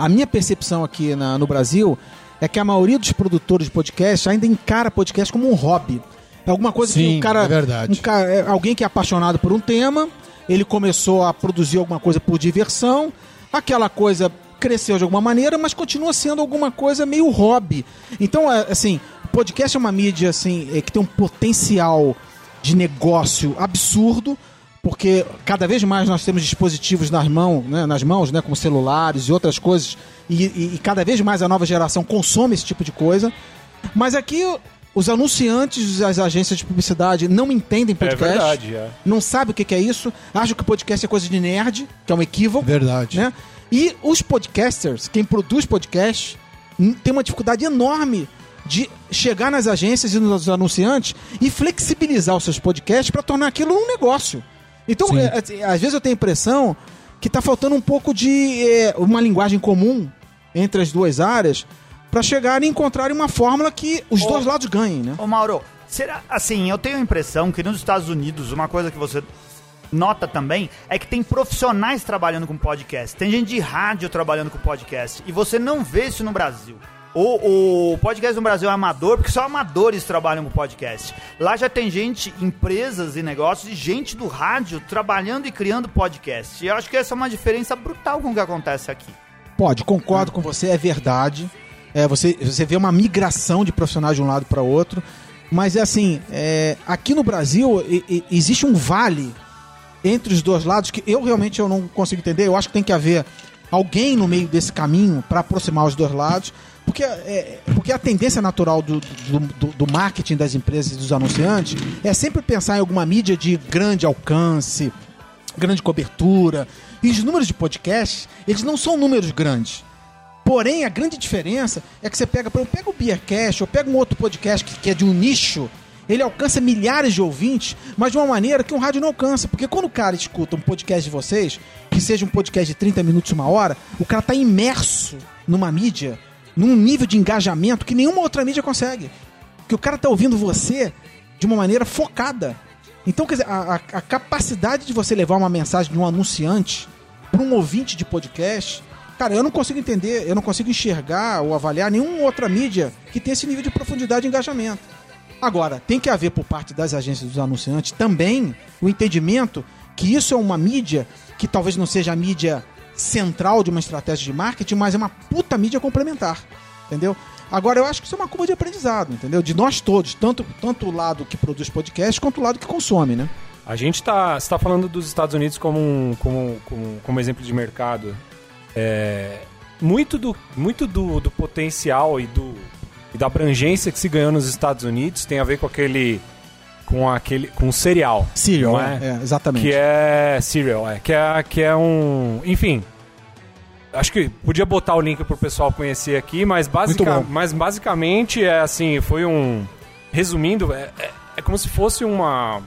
a minha percepção aqui na- no Brasil é que a maioria dos produtores de podcast ainda encara podcast como um hobby. É alguma coisa que Sim, o cara. é verdade. um ca- é alguém que é apaixonado por um tema, ele começou a produzir alguma coisa por diversão, aquela coisa cresceu de alguma maneira, mas continua sendo alguma coisa meio hobby. Então, é, assim, podcast é uma mídia assim é, que tem um potencial de negócio absurdo, porque cada vez mais nós temos dispositivos nas mãos, né, nas mãos, né, como celulares e outras coisas, e, e- e cada vez mais a nova geração consome esse tipo de coisa. Mas aqui os anunciantes, as agências de publicidade não entendem É podcast, verdade, é. não sabem o que que é isso, acham que podcast é coisa de nerd, que é um equívoco Verdade. né? E os podcasters, quem produz podcast, tem uma dificuldade enorme de chegar nas agências e nos anunciantes e flexibilizar os seus podcasts para tornar aquilo um negócio. Então, é, é, às vezes eu tenho a impressão que está faltando um pouco de é, uma linguagem comum entre as duas áreas para chegarem e encontrarem uma fórmula que os Ô. dois lados ganhem, né? Ô Mauro, será assim, eu tenho a impressão que nos Estados Unidos, uma coisa que você nota também é que tem profissionais trabalhando com podcast. Tem gente de rádio trabalhando com podcast. E você não vê isso no Brasil. O, o podcast no Brasil é amador, porque só amadores trabalham com podcast. Lá já tem gente, empresas e negócios, e gente do rádio trabalhando e criando podcast. E eu acho que essa é uma diferença brutal com o que acontece aqui. Pode, concordo com você, é verdade. É, você, você vê uma migração de profissionais de um lado para outro. Mas é assim, é, aqui no Brasil e- e- existe um vale entre os dois lados que eu realmente eu não consigo entender. Eu acho que tem que haver alguém no meio desse caminho para aproximar os dois lados. Porque, é, porque a tendência natural do, do, do- marketing das empresas e dos anunciantes é sempre pensar em alguma mídia de grande alcance, grande cobertura. E os números de podcast, eles não são números grandes. Porém, a grande diferença é que você pega, por exemplo, pega o Beercast ou pega um outro podcast que, que é de um nicho, ele alcança milhares de ouvintes, mas de uma maneira que um rádio não alcança. Porque quando o cara escuta um podcast de vocês, que seja um podcast de 30 minutos, uma hora, o cara está imerso numa mídia, num nível de engajamento que nenhuma outra mídia consegue. Que o cara está ouvindo você de uma maneira focada. Então, quer dizer, a- a capacidade de você levar uma mensagem de um anunciante para um ouvinte de podcast, cara, eu não consigo entender, eu não consigo enxergar ou avaliar nenhuma outra mídia que tenha esse nível de profundidade e engajamento. Agora, tem que haver por parte das agências dos anunciantes também o entendimento que isso é uma mídia que talvez não seja a mídia central de uma estratégia de marketing, mas é uma puta mídia complementar. Entendeu? Agora, eu acho que isso é uma curva de aprendizado, entendeu? De nós todos, tanto, tanto o lado que produz podcast quanto o lado que consome, né? A gente está tá falando dos Estados Unidos como, um, como, como, como exemplo de mercado. É, muito do, muito do, do potencial e, do, e da abrangência que se ganhou nos Estados Unidos tem a ver com aquele. Com aquele. com o cereal. Não é, é, exatamente. Que é Serial, é. Que é, que é um. Enfim. Acho que podia botar o link pro pessoal conhecer aqui, mas, basica, mas basicamente é assim, foi um. Resumindo, é, é, é como se fosse uma.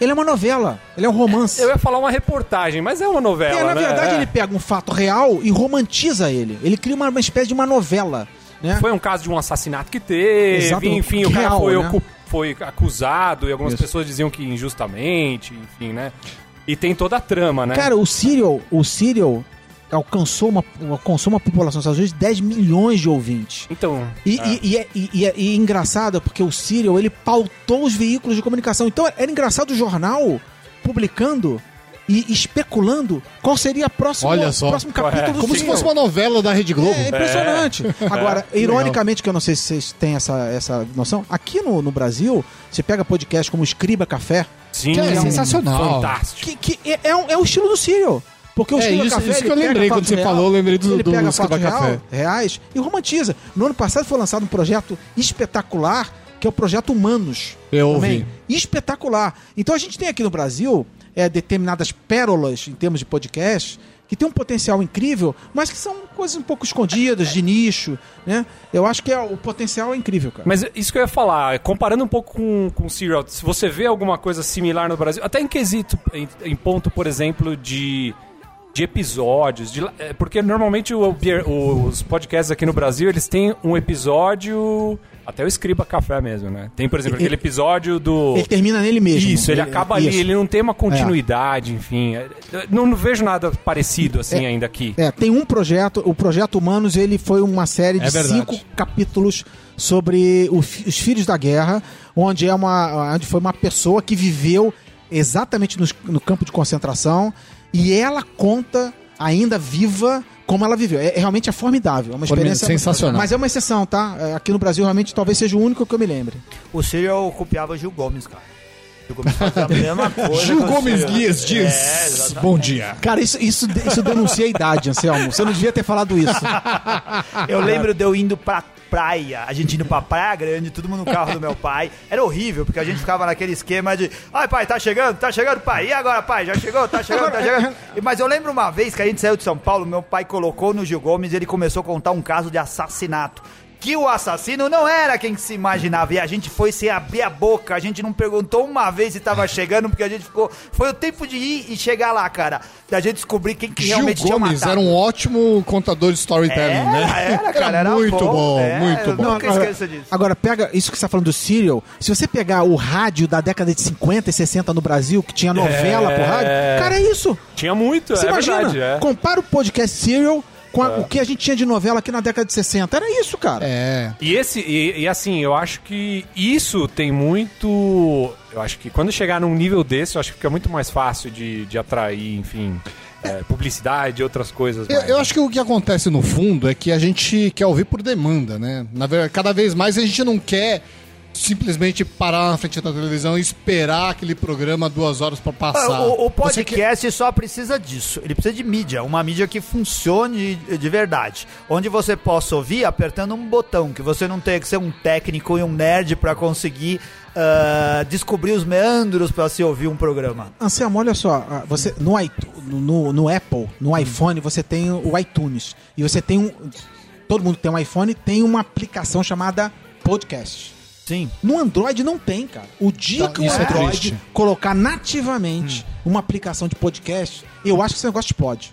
Ele é uma novela, ele é um romance. Eu ia falar uma reportagem, mas é uma novela, É, na né? verdade, É. ele pega um fato real e romantiza ele. Ele cria uma, uma espécie de uma novela. Né? Foi um caso de um assassinato que teve, Exato, enfim, o cara real, foi, né? Foi acusado e algumas Isso. pessoas diziam que injustamente, enfim, né? E tem toda a trama, né? Cara, o Serial, o Serial alcançou uma, alcançou uma população nos Estados Unidos de 10 milhões de ouvintes. Então, E, é. e- e é, e- e é- e é engraçado porque o Serial ele pautou os veículos de comunicação. Então era engraçado o jornal publicando e especulando qual seria a próxima, Olha só. o próximo capítulo É, do Como se Serial. fosse uma novela da Rede Globo. É impressionante. Agora, Que ironicamente, que eu não sei se vocês têm essa, essa noção, aqui no, no Brasil, você pega podcast como Escriba Café, sim, que é sensacional. Fantástico. que, que é, é, um- é o estilo do Serial. Porque o É, Escriba isso- Café. isso que eu lembrei quando você real, falou, eu lembrei do- Ele do pega Escriba fatos Café. real- reais e romantiza. No ano passado foi lançado um projeto espetacular, que é o Projeto Humanos. Eu também. ouvi. Espetacular. Então a gente tem aqui no Brasil é, determinadas pérolas em termos de podcast que tem um potencial incrível, mas que são coisas um pouco escondidas, de nicho, né? Eu acho que é, o potencial é incrível, cara. Mas isso que eu ia falar, comparando um pouco com, com o Serial, se você vê alguma coisa similar no Brasil, até em quesito, em, em ponto, por exemplo, de, de episódios, de, é, porque normalmente o- o- os podcasts aqui no Brasil, eles têm um episódio, até o Escriba Café mesmo, né? Tem, por exemplo, Ele- aquele episódio do... Ele termina nele mesmo. Isso, ele acaba ali, isso. ele não tem uma continuidade, enfim. é, eu Não, não vejo nada parecido assim É. ainda aqui. É, tem um projeto, o Projeto Humanos, ele foi uma série de É cinco capítulos sobre o fi- os filhos da guerra, onde é uma onde foi uma pessoa que viveu exatamente nos- no, campo de concentração e ela conta ainda viva como ela viveu. É, é realmente é formidável, é uma experiência sensacional. Mas é uma exceção, tá? É, Aqui no Brasil realmente talvez seja o único que eu me lembre. O Serial copiava Gil Gomes, cara. Gil Gomes fazia a mesma [laughs] coisa. Gil Gomes É, diz: exatamente. Bom dia. Cara, isso, isso, isso denuncia a idade, Anselmo. Você não devia ter falado isso. [laughs] Eu lembro de eu indo pra praia, a gente indo pra Praia Grande, todo mundo no carro do meu pai. Era horrível, porque a gente ficava naquele esquema de Ai, pai, tá chegando, tá chegando, pai. E agora, pai? Já chegou? Tá chegando, tá chegando. [laughs] Mas eu lembro uma vez que a gente saiu de São Paulo, meu pai colocou no Gil Gomes e ele começou a contar um caso de assassinato. Que o assassino não era quem se imaginava. E a gente foi sem abrir a boca. A gente não perguntou uma vez se tava chegando, porque a gente ficou. Foi o tempo de ir e chegar lá, cara. Da gente descobrir quem que Gil realmente tinha Gomes matado. era um ótimo contador de storytelling, Era, né? era, cara, era muito bom, bom, é, muito bom. Nunca esqueça disso. Agora, pega isso que você tá falando do Serial. Se você pegar o rádio da década de 50 e 60 no Brasil, que tinha novela É. por rádio, cara, é isso. Tinha muito, Você é imagina? verdade. É. Compara o podcast Serial com a- o que a gente tinha de novela aqui na década de 60. Era isso, cara. É. E esse, e, e assim, eu acho que isso tem muito. Eu acho que quando chegar num nível desse, eu acho que fica muito mais fácil de, de atrair, enfim, é, publicidade e outras coisas. Eu, mais, eu né? acho que o que acontece no fundo é que a gente quer ouvir por demanda, né? Na verdade, cada vez mais a gente não quer simplesmente parar na frente da televisão e esperar aquele programa duas horas pra passar. Ah, O, o quer- podcast só precisa disso. Ele precisa de mídia, uma mídia que funcione de verdade. Onde você possa ouvir apertando um botão, que você não tenha que ser um técnico e um nerd pra conseguir ah, descobrir os meandros pra se ouvir um programa. Anselmo, olha só, ah, você no, no, no Apple, no iPhone, você tem o iTunes. E você tem um. Todo mundo que tem um iPhone tem uma aplicação chamada Podcast. Sim. No Android não tem, cara. O dia Tá, que o é Android triste. colocar nativamente uma aplicação de podcast, eu acho que esse negócio explode.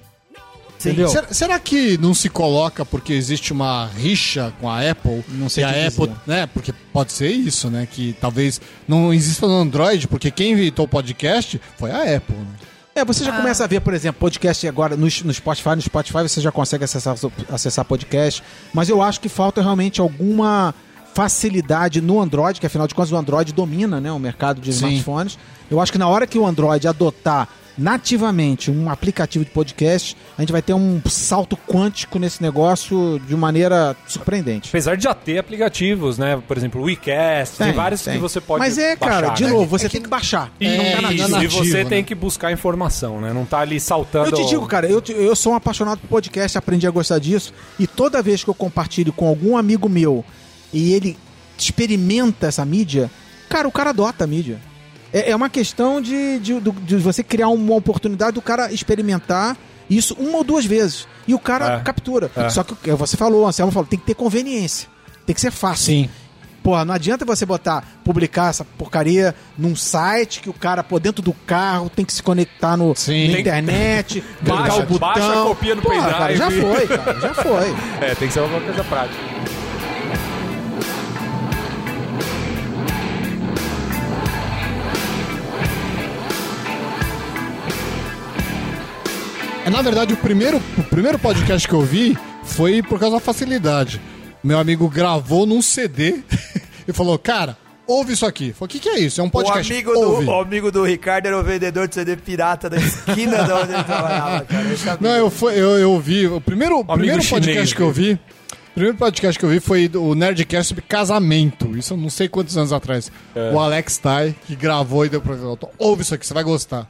Sim. Entendeu? Será, será que não se coloca porque existe uma rixa com a Apple? Não sei e a te Apple, dizer. né? Porque pode ser isso, né? Que talvez não exista no Android, porque quem inventou o podcast foi a Apple, né? É, você já começa a ver, por exemplo, podcast agora no, no Spotify. No Spotify você já consegue acessar, acessar podcast. Mas eu acho que falta realmente alguma facilidade no Android, que afinal de contas o Android domina né, o mercado de Sim. smartphones. Eu acho que na hora que o Android adotar nativamente um aplicativo de podcast, a gente vai ter um salto quântico nesse negócio de maneira surpreendente. Apesar de já ter aplicativos, né? Por exemplo, o WeCast, tem, vários tem. que você pode Mas é, cara, baixar, de né? novo, você É que- tem que baixar. E, não tá nativo. na- e você né? tem que buscar informação, né? Não tá ali saltando. Eu te digo, cara, eu, te- eu sou um apaixonado por podcast, aprendi a gostar disso. E toda vez que eu compartilho com algum amigo meu e ele experimenta essa mídia, cara, o cara adota a mídia. É, é uma questão de, de, de você criar uma oportunidade do cara experimentar isso uma ou duas vezes. E o cara É. captura. É. Só que você falou, o Anselmo falou, tem que ter conveniência. Tem que ser fácil. Sim. Porra, não adianta você botar, publicar essa porcaria num site que o cara, por dentro do carro, tem que se conectar no, Sim. na internet, [laughs] Baixa- o botão. baixa a copia no Porra, pendrive. cara, já foi, cara, já foi. [laughs] É, tem que ser uma coisa prática. Na verdade, o primeiro, o primeiro podcast que eu vi foi por causa da facilidade. Meu amigo gravou num CD [laughs] e falou, cara, ouve isso aqui. Falei, o que, que é isso? É um O podcast. amigo, ouve. do, o amigo do Ricardo era o vendedor de CD pirata da esquina de onde ele trabalhava, cara. Não, eu, fui, eu, eu vi. O primeiro, o primeiro chinês podcast que eu vi. O primeiro podcast que eu vi foi o Nerdcast sobre casamento. Isso eu não sei quantos anos atrás. É. O Alex Tai, que gravou e deu pra. Ouve isso aqui, você vai gostar.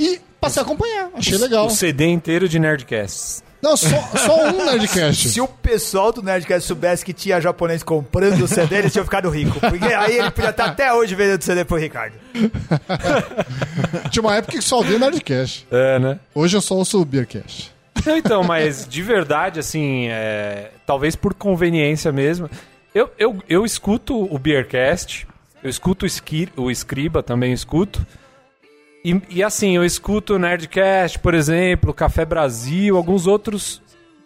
E passei a acompanhar, achei legal. O CD inteiro de Nerdcasts. Não, só, só um [laughs] Nerdcast. Se o pessoal do Nerdcast soubesse que tinha japonês comprando o CD, eles tinham ficado rico. Porque aí ele podia estar até hoje vendendo CD pro Ricardo. [laughs] Tinha uma época que só ouvia Nerdcast. É, né? Hoje eu só ouço o Beercast. Não, então, mas de verdade, assim, é, talvez por conveniência mesmo. Eu, eu, eu escuto o Beercast, eu escuto o, Esqui, o Escriba, também escuto. E, e assim, eu escuto o Nerdcast, por exemplo, Café Brasil, alguns outros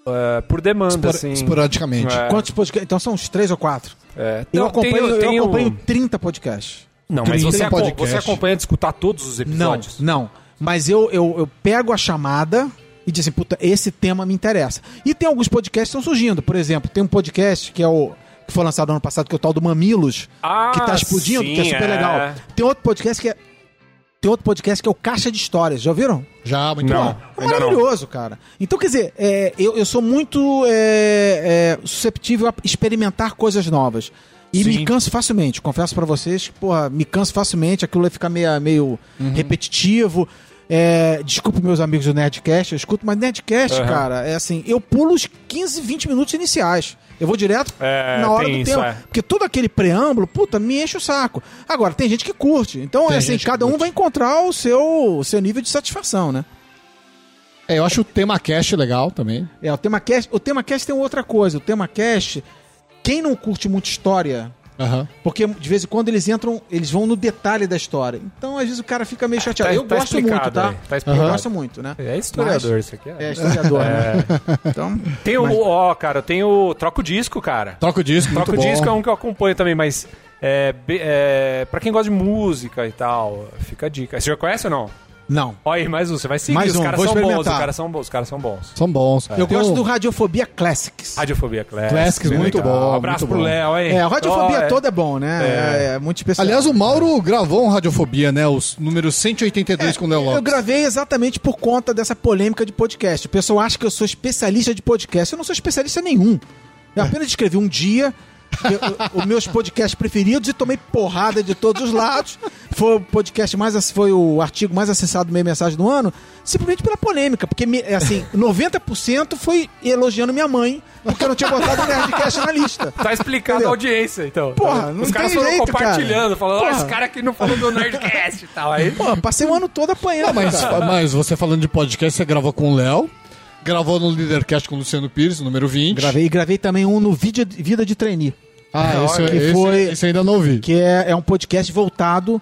é, por demanda, Espor- assim. esporadicamente. É, Quantos podcasts? Então são uns três ou quatro. é. Eu Não, acompanho, tem- eu tem o- acompanho 30 podcasts. Não, mas você, 30 podcast. você acompanha de escutar todos os Não, episódios? não. Mas eu, eu, eu pego a chamada e diz assim, puta, esse tema me interessa. E tem alguns podcasts que estão surgindo. Por exemplo, tem um podcast que é o que foi lançado ano passado, que é o tal do Mamilos, Ah, que tá explodindo, que é sim, super é. legal. Tem outro podcast que é tem outro podcast que é o Caixa de Histórias. Já ouviram? Já, muito Não. bom. É Ainda não. maravilhoso, cara. Então, quer dizer, é, eu, eu sou muito é, é, susceptível a experimentar coisas novas. E Sim. me canso facilmente. Confesso pra vocês que, porra, me canso facilmente. Aquilo vai ficar meio, meio Uhum. repetitivo. É, desculpa meus amigos do Nerdcast, eu escuto, mas Nerdcast, Aham. cara, é assim, eu pulo os 15, 20 minutos iniciais. Eu vou direto É, na hora tem do isso, tema. é. Porque todo aquele preâmbulo, puta, me enche o saco. Agora, tem gente que curte. Então, Tem é assim, cada um vai encontrar o seu, o seu nível de satisfação, né? É, eu acho o tema cast legal também. É, o tema cast, o tema cast tem outra coisa. O tema cast, quem não curte muito história, Aham. porque de vez em quando eles entram, eles vão no detalhe da história. Então, às vezes o cara fica meio chateado. Tá- eu tá gosto muito, tá? tá eu gosto muito, né? É historiador isso aqui. É historiador, né? Então, Tem o, ó, cara, tem o Troca o Disco, cara. Troca o disco, Troca o muito bom. Disco é um que eu acompanho também, mas é, é, pra quem gosta de música e tal, fica a dica. Você já conhece ou não? Não. Olha aí, mais um, você vai seguir, Mais os um, caras vou são bons, os caras são bons, os caras são bons. São bons. Eu Tem gosto do Radiofobia Classics. Radiofobia Classics. Classics, muito legal. bom, Um abraço muito pro bom. Léo, hein? É, a Radiofobia é. toda é bom, né? É, é muito especial. Aliás, o Mauro gravou um Radiofobia, né? Os números 182 com o Léo Eu Lopes. gravei exatamente por conta dessa polêmica de podcast. O pessoal acha que eu sou especialista de podcast. Eu não sou especialista nenhum. Eu apenas escrevi um dia eu- os meus podcasts preferidos e tomei porrada de todos os lados. Foi o podcast mais foi o artigo mais acessado do meia mensagem do ano, simplesmente pela polêmica, porque me- assim, 90% foi elogiando minha mãe, porque eu não tinha botado o Nerdcast na lista. Tá explicado Entendeu? a audiência, então. Porra, não Os caras foram jeito, cara. compartilhando, falando, ó, esse cara aqui não falou do Nerdcast e tal. Aí, Pô, passei o ano todo apanhando. Não, mas, cara. mas você falando de podcast, você gravou com o Léo. Gravou no Leadercast com o Luciano Pires, número 20. Gravei, gravei também um no Vídeo, Vida de Trainee. Ah, esse, Que esse, foi- esse eu ainda não ouvi. que é, é um podcast voltado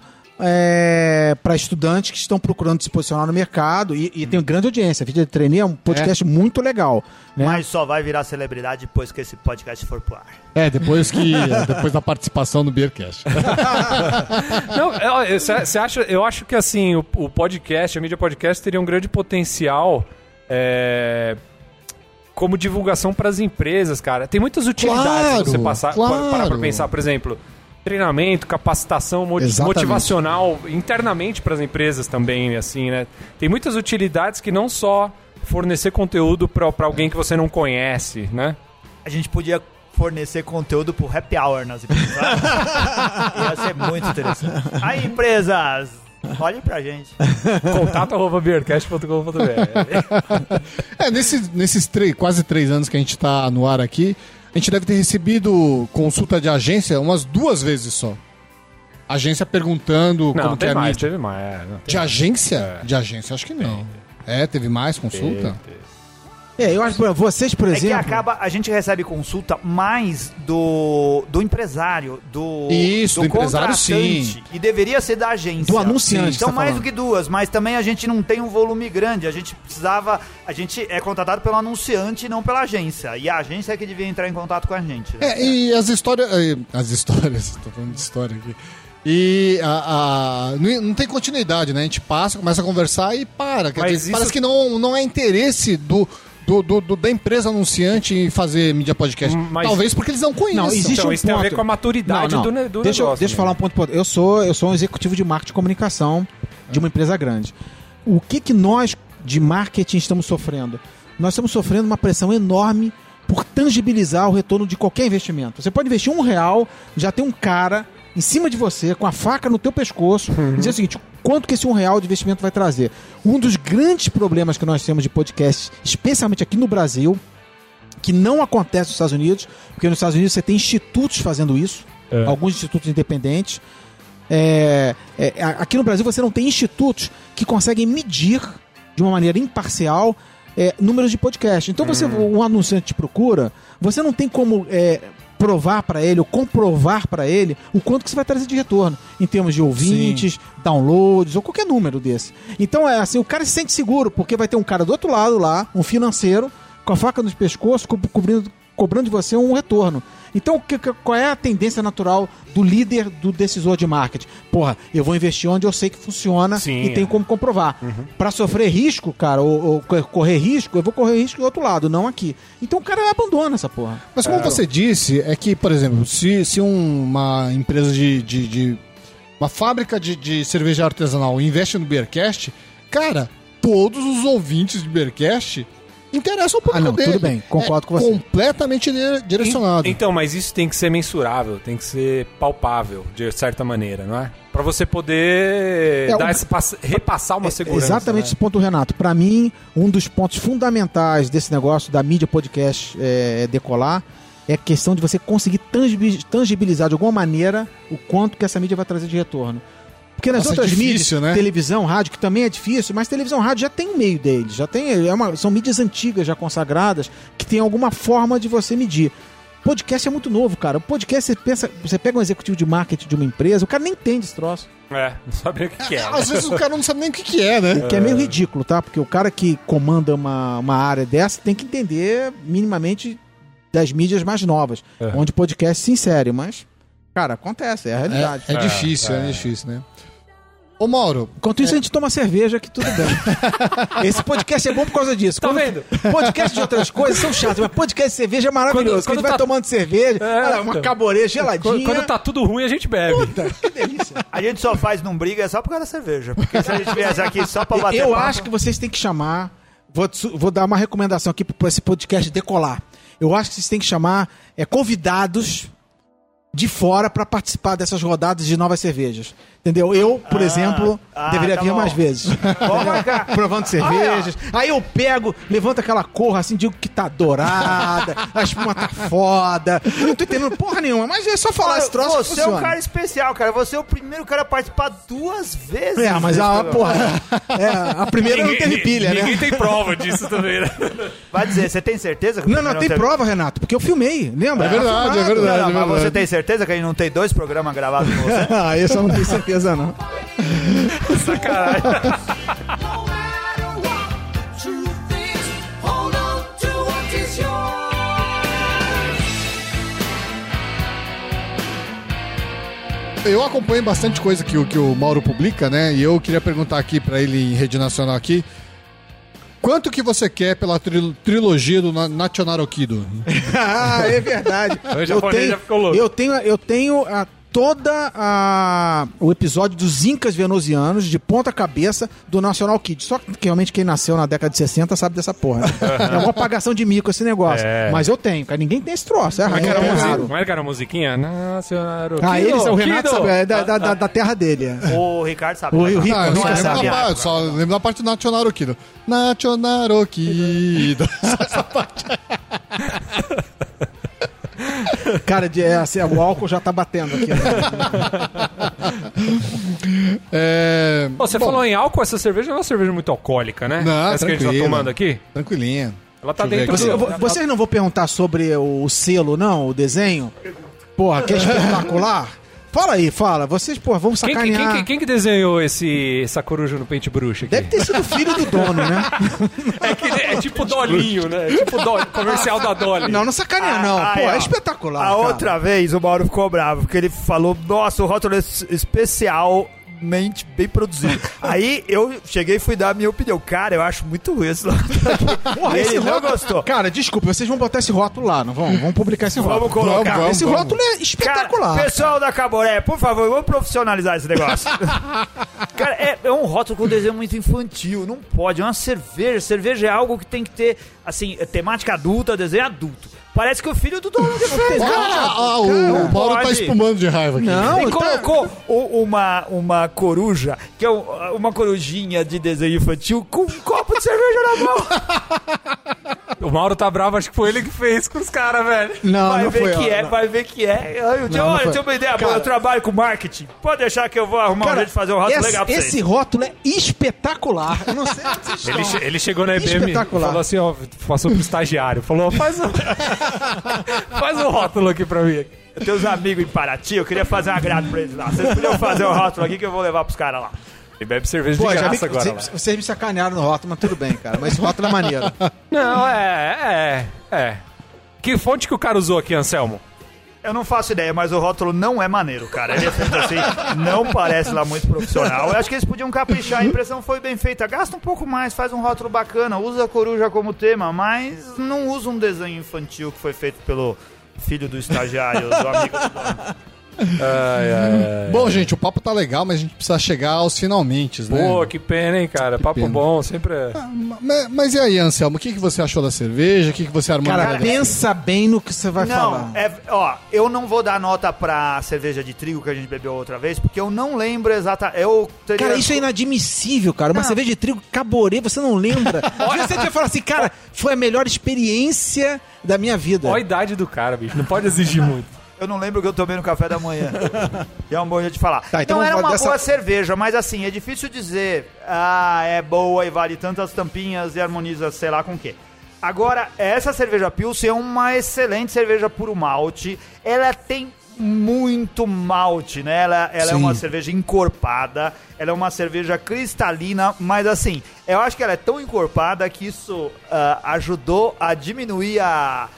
para estudantes que estão procurando se posicionar no mercado e, e tem uma grande audiência. A Vida de Trainee é um podcast muito legal. Né? Mas só vai virar celebridade depois que esse podcast for pro ar. É, depois que. [laughs] depois da participação no Beercast. [laughs] Não, você acha, eu acho que assim, o, o podcast, a mídia podcast teria um grande potencial é, como divulgação para as empresas, cara. Tem muitas utilidades Claro, você passar, claro. parar pra pensar, por exemplo, treinamento, capacitação Exatamente. motivacional internamente para as empresas também, assim, né? Tem muitas utilidades que não só fornecer conteúdo para alguém que você não conhece, né? A gente podia fornecer conteúdo pro happy hour nas empresas. [laughs] Ia ser muito interessante. Aí, empresas, olhem pra gente. [laughs] Contato arroba beercast.com.br É, nesse, nesses três, quase três anos que a gente tá no ar aqui, a gente deve ter recebido consulta de agência umas duas vezes só. Agência perguntando Não, como que é tem a mais, mídia. teve mais. é, não, De agência? De agência, acho que não. É, teve mais consulta? É, eu acho que vocês, por É que exemplo. acaba, a gente recebe consulta mais do, do empresário, do, Isso, do empresário, contratante, sim. E deveria ser da agência. Do anunciante, Então, tá mais falando. do que duas, mas também a gente não tem um volume grande. A gente precisava. A gente é contratado pelo anunciante e não pela agência. E a agência é que devia entrar em contato com a gente. né? É, e as histórias. As histórias, [laughs] tô falando de história aqui. E a, a- não, tem continuidade, né? A gente passa, começa a conversar e para. Quer Mas dizer, isso- Parece que não, não é interesse do, do, do- do- da empresa anunciante em fazer mídia podcast. Mas- Talvez porque eles não conhecem. Não, existe Então, um isso tem a ver ponto. com a maturidade Não, não. do do deixa, eu- negócio, Deixa eu né? falar um ponto importante. Eu sou, eu sou um executivo de marketing e comunicação de uma empresa grande. O que, que nós de marketing estamos sofrendo? Nós estamos sofrendo uma pressão enorme por tangibilizar o retorno de qualquer investimento. Você pode investir um real, já tem um cara em cima de você, com a faca no teu pescoço, e dizer o seguinte, quanto que esse um real de investimento vai trazer? Um dos grandes problemas que nós temos de podcast, especialmente aqui no Brasil, que não acontece nos Estados Unidos, porque nos Estados Unidos você tem institutos fazendo isso, É. alguns institutos independentes. É, é, aqui no Brasil você não tem institutos que conseguem medir de uma maneira imparcial é, números de podcast. Então você, um anunciante te procura, você não tem como é, provar para ele ou comprovar para ele o quanto que você vai trazer de retorno em termos de ouvintes, downloads ou qualquer número desse. Então é assim, o cara se sente seguro porque vai ter um cara do outro lado lá, um financeiro com a faca nos pescoços, co- cobrindo, cobrando de você um retorno. Então, que- que- qual é a tendência natural do líder, do decisor de marketing? Porra, eu vou investir onde eu sei que funciona Sim, e tenho é. como comprovar. Pra sofrer risco, cara, ou, ou co- correr risco, eu vou correr risco do outro lado, não aqui. Então o cara abandona essa porra. Mas como você disse, é que, por exemplo, se, se um- uma empresa de, de- de- Uma fábrica de, de cerveja artesanal investe no Beercast, cara, todos os ouvintes de Beercast interessam o público Ah, não, dele. tudo bem, concordo É com você. Completamente dire- direcionado. Então, mas isso tem que ser mensurável, tem que ser palpável, de certa maneira, não é? Pra você poder É, dar o- esse pass- repassar uma É, segurança. Exatamente né? esse ponto, Renato. Pra mim, um dos pontos fundamentais desse negócio da mídia podcast é, decolar é a questão de você conseguir tangibi- tangibilizar de alguma maneira o quanto que essa mídia vai trazer de retorno. Porque nas Nossa, é outras difícil, mídias, né? televisão, rádio, que também é difícil, mas televisão, rádio já tem um meio deles, já tem, é uma- são mídias antigas já consagradas que tem alguma forma de você medir. Podcast é muito novo, cara. O podcast você pensa, você pega um executivo de marketing de uma empresa, o cara nem entende esse troço. É, não sabe o que, que é. Às vezes o cara não sabe nem o que, que é, né? O que é meio ridículo, tá? Porque o cara que comanda uma, uma área dessa tem que entender minimamente das mídias mais novas, É. onde o podcast se insere. Mas, cara, acontece, é a realidade. É, é difícil, é. é. difícil, né? Ô, Mauro, Enquanto isso, a gente toma cerveja que tudo bem. [laughs] Esse podcast é bom por causa disso. Tá Quando- vendo? Podcast de outras coisas são chatos, mas podcast de cerveja é maravilhoso. Quando- Quando, a gente quando vai tá- tomando cerveja, É, olha, uma então. caborê geladinha. Quando, quando tá tudo ruim, a gente bebe. Que delícia. A gente só faz não briga é só por causa da cerveja. Porque se a gente viesse aqui só pra bater Eu papo- acho que vocês têm que chamar. Vou, vou dar uma recomendação aqui para esse podcast decolar. Eu acho que vocês têm que chamar é, convidados de fora para participar dessas rodadas de novas cervejas. Entendeu? Eu, por Ah, exemplo, ah, deveria tá vir bom. mais vezes. [laughs] Provando cervejas. Aí eu pego, levanto aquela corra assim, digo que tá dourada, [laughs] a espuma tá foda. Eu não tô entendendo porra nenhuma, mas é só falar Olha, esse troço que Você é um cara especial, cara. Você é o primeiro cara a participar duas vezes. É, mas a, porra, é, a primeira não teve pilha, né? Ninguém tem prova disso também, né? Vai dizer, você tem certeza Não, não, tem prova, Renato, porque eu filmei, lembra? É verdade, é verdade. Não, não, mas verdade. você tem certeza que a gente não tem dois programas gravados com você? [laughs] ah, esse eu não tenho certeza, não. Sacanagem. [laughs] Eu acompanho bastante coisa que, o- que o Mauro publica, né? E eu queria perguntar aqui pra ele em rede nacional aqui. Quanto que você quer pela tril- trilogia do Na- Nationarokido? [laughs] ah, é verdade. O japonês já ficou louco. Eu tenho, eu tenho a, toda a, o episódio dos Incas Venusianos, de ponta cabeça, do National Kid. Só que realmente quem nasceu na década de 60 sabe dessa porra. né? é uma apagação de mico esse negócio. É. Mas eu tenho, cara. Ninguém tem esse troço. É, Como é que é, era a é raro. É que era a musiquinha? Nacional. Ah, eles, o Renato Kido. sabe, é da, da, da- da terra dele. é. O Ricardo sabe. O? Rico, Ah, o só lembro, sabe. da, parte- só lembro da parte do Nationarokido. Nationarokido. [laughs] Essa parte. [laughs] Cara, de, é, assim, o álcool já tá batendo aqui. né? [laughs] É, Pô, você bom, falou em álcool, essa cerveja não é uma cerveja muito alcoólica, né? Não, Essa que a gente tá tomando aqui? Tranquilinha. Ela tá dentro aqui. do... Você- vocês não vão perguntar sobre o selo, não? O desenho? Porra, que é espetacular. Fala aí, fala. Vocês, porra, vão Quem, sacanear. quem que- quem que desenhou esse, essa coruja no pente bruxa aqui? Deve ter sido filho do dono, né? [laughs] É, que, é tipo Dolinho, né? É tipo Dolly, comercial da Dolly. Não, não sacaneia, não. Ah, Pô, ó. é espetacular. A cara. outra vez o Mauro ficou bravo, porque ele falou, nossa, o rótulo é especialmente bem produzido. [laughs] Aí eu cheguei e fui dar a minha opinião. Cara, eu acho muito ruim esse rótulo aqui. Porra, E esse ele não rótulo- gostou. Cara, desculpa, vocês vão botar esse rótulo lá, não vão? Vamos publicar esse rótulo. Vamos colocar. Vamos, Esse vamos. rótulo é espetacular. Cara, pessoal da Caboré, por favor, vamos profissionalizar esse negócio. [laughs] Cara, é, é um rótulo com desenho muito infantil, não pode. É uma cerveja. Cerveja é algo que tem que ter, assim, é temática adulta, desenho adulto. Parece que o filho do que fez, Ah, cara. ah, ah, o Mauro tá pode. espumando de raiva aqui. Não, Ele tá- colocou o- uma, uma coruja, que é um- uma corujinha de desenho infantil, com um copo de cerveja na mão. [laughs] O Mauro tá bravo, acho que foi ele que fez com os caras, velho. Não, vai não ver foi que ela, é, não. vai ver que é. Eu, não olha, tem uma ideia Cara, eu trabalho com marketing. Pode deixar que eu vou arrumar um Cara, jeito de fazer um rótulo esse, legal pra esse vocês. rótulo é espetacular. Eu não sei onde vocês Ele, estão. ele chegou na IBM e falou assim, ó, passou pro estagiário. Falou, faz um, [laughs] faz um rótulo aqui pra mim. Eu tenho uns amigos em Paraty, eu queria fazer um agrado pra eles lá. Vocês podiam fazer um rótulo aqui que eu vou levar pros caras lá. E bebe cerveja Pô, de vi graça agora. vocês, lá. vocês me sacanearam no rótulo, mas tudo bem, cara. Mas esse rótulo é maneiro. [laughs] Não, é, é, é. Que fonte que o cara usou aqui, Anselmo? Eu não faço ideia, mas o rótulo não é maneiro, cara. Ele é feito assim, não parece lá muito profissional. Eu acho que eles podiam caprichar, a impressão foi bem feita. Gasta um pouco mais, faz um rótulo bacana, usa a coruja como tema, mas não usa um desenho infantil que foi feito pelo filho do estagiário, do amigo do dono. [laughs] Ai, ai, ai. Bom, gente, o papo tá legal, mas a gente precisa chegar aos finalmente, né? Pô, que pena, hein, cara. Papo pena. bom, sempre é. Mas, mas e aí, Anselmo, o que, que você achou da cerveja? O que, que você armou? Cara, pensa bem no que você vai Não, falar. é, ó, eu não vou dar nota pra cerveja de trigo que a gente bebeu outra vez, porque eu não lembro exatamente. Eu teria... Cara, isso é inadmissível, cara. Uma Não. cerveja de trigo caborê, você não lembra. [laughs] Às vezes você vai falar assim, cara, foi a melhor experiência da minha vida. Olha a idade do cara, bicho. Não pode exigir muito. Eu não lembro o que eu tomei no café da manhã. [laughs] É um bom jeito de falar. Tá, então não era uma dessa- boa cerveja, mas assim, é difícil dizer, ah, é boa e vale tantas tampinhas e harmoniza sei lá com o quê. Agora, essa cerveja Pilsen é uma excelente cerveja puro malte. Ela tem muito malte, né? Ela, ela é uma cerveja encorpada, ela é uma cerveja cristalina, mas assim, eu acho que ela é tão encorpada que isso ah, ajudou a diminuir a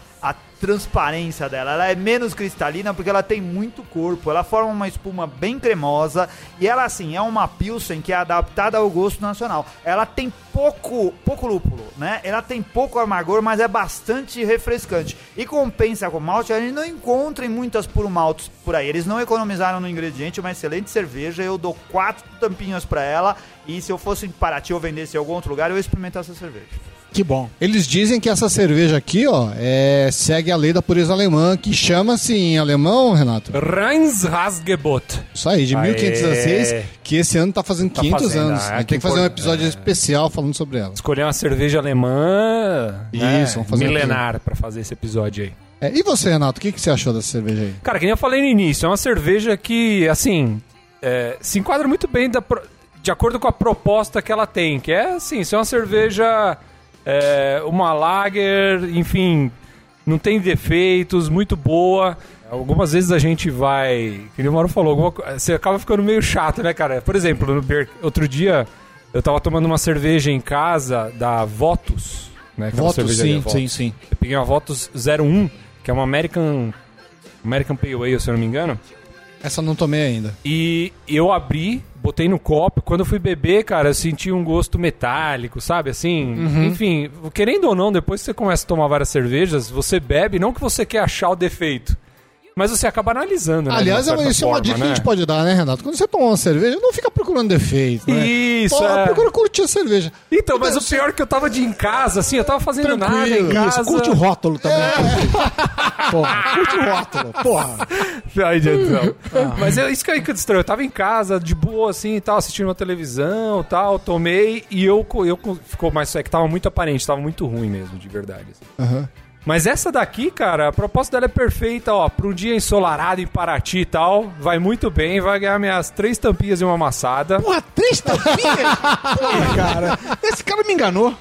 transparência dela. Ela é menos cristalina porque ela tem muito corpo. Ela forma uma espuma bem cremosa e ela assim é uma pilsen que é adaptada ao gosto nacional. Ela tem pouco pouco lúpulo, né? Ela tem pouco amargor, mas é bastante refrescante. E compensa com malte, a gente não encontra em muitas puro maltes por aí. Eles não economizaram no ingrediente, uma excelente cerveja. Eu dou quatro tampinhas pra ela e se eu fosse em Paraty ou vendesse em algum outro lugar, eu ia experimentar essa cerveja. Que bom. Eles dizem que essa cerveja aqui, ó, é, segue a lei da pureza alemã, que chama-se em alemão, Renato. Reinsrasgebot. Isso aí, de Aê. 1516, que esse ano tá fazendo Tá 500 fazendo, anos. ah, A gente que tem que fazer um episódio especial falando sobre ela. Escolher uma cerveja alemã né, Isso, vamos fazer um milenar pra fazer esse episódio aí. É, e você, Renato, o que, que você achou dessa cerveja aí? Cara, que nem eu falei no início, é uma cerveja que, assim, é, se enquadra muito bem da de acordo com a proposta que ela tem, que é, assim, ser uma cerveja, é, uma lager, enfim, não tem defeitos, muito boa. Algumas vezes a gente vai, que o Mauro falou, você acaba ficando meio chato, né, cara? Por exemplo, no beer- outro dia eu tava tomando uma cerveja em casa da Votus, né? aquela Votos, cervejaria sim, Votus. sim, sim. Eu peguei uma Votus 01, que é uma American American Pale Ale, se eu não me engano. Essa eu não tomei ainda. E eu abri, botei no copo. Quando eu fui beber, cara, eu senti um gosto metálico, sabe? Assim, Uhum. enfim, querendo ou não, depois que você começa a tomar várias cervejas, você bebe, não que você quer achar o defeito, mas você acaba analisando, né? Aliás, de uma é uma- isso é forma, dica que a né? gente pode dar, né, Renato? Quando você toma uma cerveja, não fica procurando defeito, né? Isso, Pô, é. Procura curtir a cerveja. Então, mas o Você- pior é que eu tava de em casa, assim, eu tava fazendo nada em Tranquilo, casa. Isso, curte o rótulo também. Porra, curte o rótulo. Porra. Ai, Diantão. Mas é isso que é que estranho. Eu tava em casa, de boa, assim, e tal, assistindo uma televisão e tal, tomei e eu, eu co- ficou mais. É que tava muito aparente, tava muito ruim mesmo, de verdade. assim. Aham. Mas essa daqui, cara, a proposta dela é perfeita, ó. Pra um dia ensolarado em Paraty e tal, vai muito bem, vai ganhar minhas três tampinhas e uma amassada. Porra, três tampinhas? [laughs] Porra, cara. Esse cara me enganou.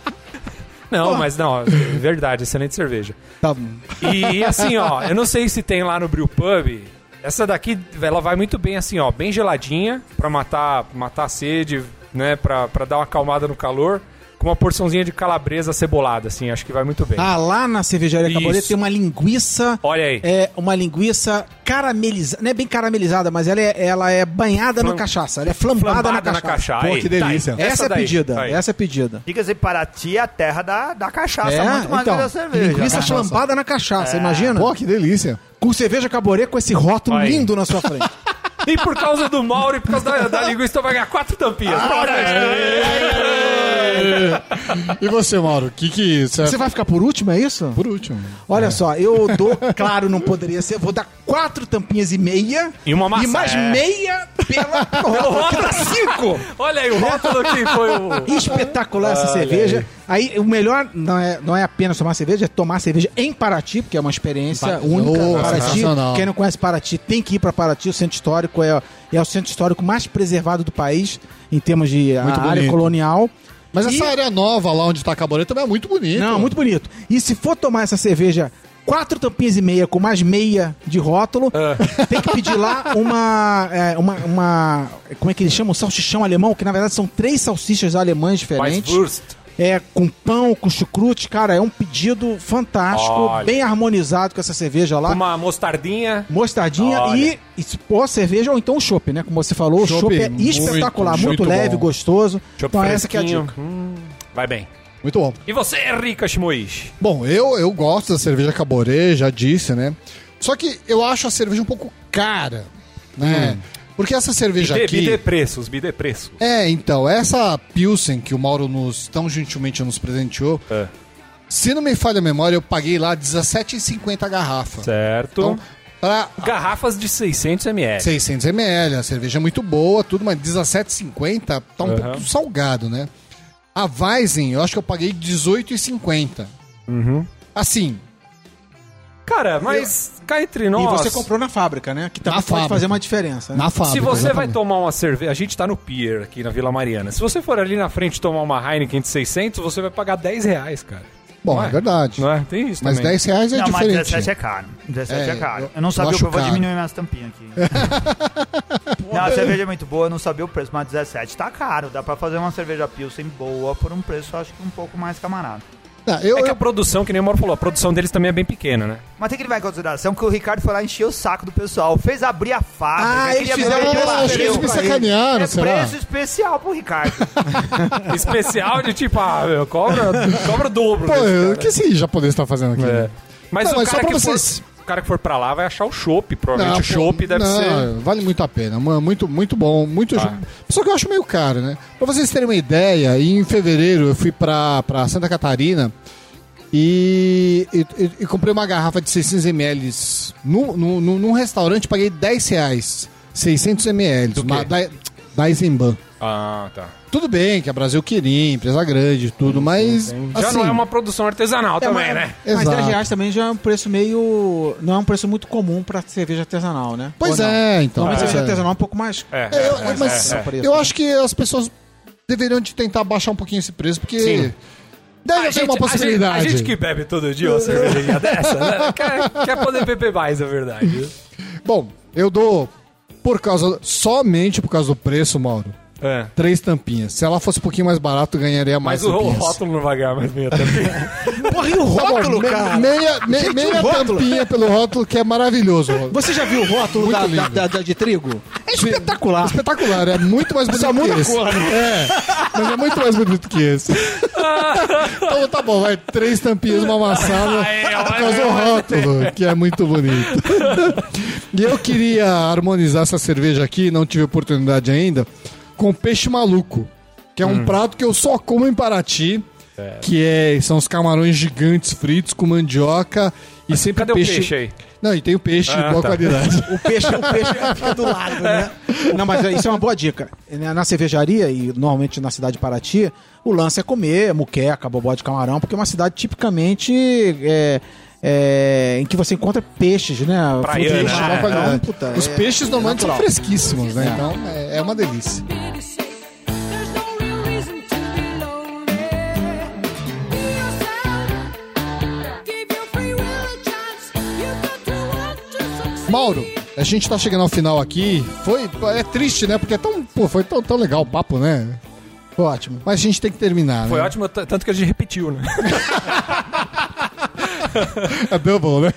Não, mas não, verdade, excelente cerveja. Tá bom. E assim, ó, eu não sei se tem lá no Brew Pub. Essa daqui, ela vai muito bem assim, ó, bem geladinha, pra matar, matar a sede, né, pra, pra dar uma acalmada no calor, com uma porçãozinha de calabresa cebolada, assim, acho que vai muito bem. Ah, lá na cervejaria Isso. Tem uma linguiça. Olha aí. É uma linguiça caramelizada. Não é bem caramelizada, mas ela é, ela é banhada na Flam- cachaça. Ela é flambada, Flambada na na cachaça. cachaça. Pô, que tá delícia. Essa, é daí, pedida. tá. Essa é pedida. Diga-se, Paraty é a terra da, da cachaça, É, muito mais então, que da cerveja. linguiça né? flambada na cachaça, imagina? Pô, que delícia. Com cerveja Caborê com esse rótulo Aí. lindo na sua frente. [laughs] E por causa do Mauro e por causa da, da linguiça, vai ganhar quatro tampinhas. E você, Mauro? O que que você Você vai ficar por último, é isso? por último? Olha só, eu dou, claro, não poderia ser, vou dar quatro tampinhas e meia. E uma maçã, E mais é. meia pela [laughs] rótulo, que dá cinco. Olha aí, o rótulo que foi o... Espetacular essa Olha cerveja. Aí. o melhor não é, não é apenas tomar cerveja, é tomar cerveja em Paraty, porque é uma experiência única. Oh, Paraty, sensacional. quem não conhece Paraty tem que ir para Paraty. O centro histórico é, é o centro histórico mais preservado do país em termos de área colonial. Mas E- essa área nova lá onde tá a Caborê também é muito bonita. Não, muito bonito. E se for tomar essa cerveja quatro tampinhas e meia com mais meia de rótulo, [laughs] tem que pedir lá uma, é, uma, uma- Como é que eles chamam? Um salsichão alemão, que na verdade são três salsichas alemãs diferentes. Weisswurst. É, com pão, com chucrute, cara, é um pedido fantástico, Olha. bem harmonizado com essa cerveja lá. Uma mostardinha. Mostardinha Olha. e, e ou cerveja ou então o chopp, né? Como você falou, o Chopp chopp é espetacular, muito, muito leve, bom. gostoso. Chopp então essa que é a dica. Hum, vai bem. Muito bom. E você, Rica Shimoishi? Bom, eu, eu gosto da cerveja Caborê, já disse, né? Só que eu acho a cerveja um pouco cara, né? Porque essa cerveja aqui... bidê preços, bidê preços. É, então, essa Pilsen que o Mauro nos tão gentilmente nos presenteou, É. se não me falha a memória, eu paguei lá R$17,50 a garrafa. Certo. Então, pra Garrafas de 600 ml. 600 ml, a cerveja é muito boa, tudo, mas R$17,50 tá um Aham. pouco salgado, né? A Weizen, eu acho que eu paguei R$18,50. Uhum. Assim, Cara, mas cá entre nós... E você comprou na fábrica, né? Que também Na pode fábrica. fazer uma diferença. Né? na fábrica. Se você vai exatamente. tomar uma cerveja, a gente tá no Pier aqui na Vila Mariana. Se você for ali na frente tomar uma Heineken de 600, você vai pagar 10 reais, cara. Bom, Não é verdade. Não é? Tem isso Mas também. 10 reais é não, mas diferente. 17 é caro. 17 é, É, caro. eu- Eu, não eu sabia o que eu vou caro. diminuir minhas tampinhas aqui. [laughs] não, a cerveja é muito boa, eu não sabia o preço, mas 17 tá caro. Dá pra fazer uma cerveja Pilsen boa por um preço, acho que um pouco mais camarada. Não, eu, É que a eu- produção, que nem o Mauro falou, a produção deles também é bem pequena, né? Mas tem que levar em consideração que o Ricardo foi lá encher o saco do pessoal, fez abrir a fábrica. Ah, eles queria fizeram eu acho que eles me sacanearam, É será? preço especial pro Ricardo. [laughs] Especial de tipo, ah, meu, cobra, cobra o dobro. Pô, o que esse japonês tá fazendo aqui? É. Mas, Não, o, mas só cara pra for, vocês- o cara que for pra lá vai achar o chopp, provavelmente o pô, chopp deve não, ser... Vale muito a pena. mu- Muito, muito bom. Muito Ah. Só que eu acho meio caro, né? Pra vocês terem uma ideia, em fevereiro eu fui pra, pra Santa Catarina e, e, e- comprei uma garrafa de 600 ml no, no, no- num restaurante, paguei 10 reais. 600 ml. Do quê? uma- Da, da Eisenbahn. Ah, tá. Tudo bem que é Brasil Quirim, empresa grande, tudo, mas. Já assim, não é uma produção artesanal também, mas, né? Mas Exato. 10 reais também já é um preço meio. Não é um preço muito comum pra cerveja artesanal, né? Pois Ou não? é, então. Normalmente é. cerveja artesanal é um pouco mais. É, É, eu, é, mas é, é. eu acho que as pessoas deveriam de tentar baixar um pouquinho esse preço, porque Sim. deve A ter uma possibilidade. A gente, a gente que bebe todo dia uma [laughs] cervejinha dessa, né? Quer, quer poder beber mais, é verdade. Bom, eu dou por causa somente por causa do preço, Mauro. É. Três tampinhas. Se ela fosse um pouquinho mais barato, eu ganharia mais Mas o, o rótulo não vai ganhar mais meia tampinha. [laughs] Porra, e o Tá bom, rótulo, me- cara? Meia, me- Gente, meia tampinha pelo rótulo, que é maravilhoso. Você já viu o rótulo da, da- da- da- de trigo? É espetacular. Espetacular, é muito mais bonito Só muda que esse. cor, né? É, mas é muito mais bonito que esse. então tá bom, vai. Três tampinhas, uma amassada. Por causa do rótulo, que é muito bonito. e eu queria harmonizar essa cerveja aqui, não tive oportunidade ainda, com peixe maluco. Que é Hum. um prato que eu só como em Paraty. Que é, são os camarões gigantes fritos com mandioca e sempre Cadê o peixe aí? Não, e tem o peixe Ah, de boa tá. qualidade. O peixe, o peixe [laughs] fica do lado, né? Não, mas isso é uma boa dica. Na cervejaria, e normalmente na cidade de Paraty, o lance é comer muqueca, bobó de camarão, porque é uma cidade tipicamente é, é, em que você encontra peixes, né? Praiana. Né? É, Os é peixes normalmente são fresquíssimos, né? É. Então é, é uma delícia. Mauro, a gente tá chegando ao final aqui. Foi, é triste, né? Porque é tão, pô, foi tão, tão legal o papo, né? Foi ótimo. Mas a gente tem que terminar, Foi né? ótimo, tanto que a gente repetiu, né? [laughs] [laughs] É double, né?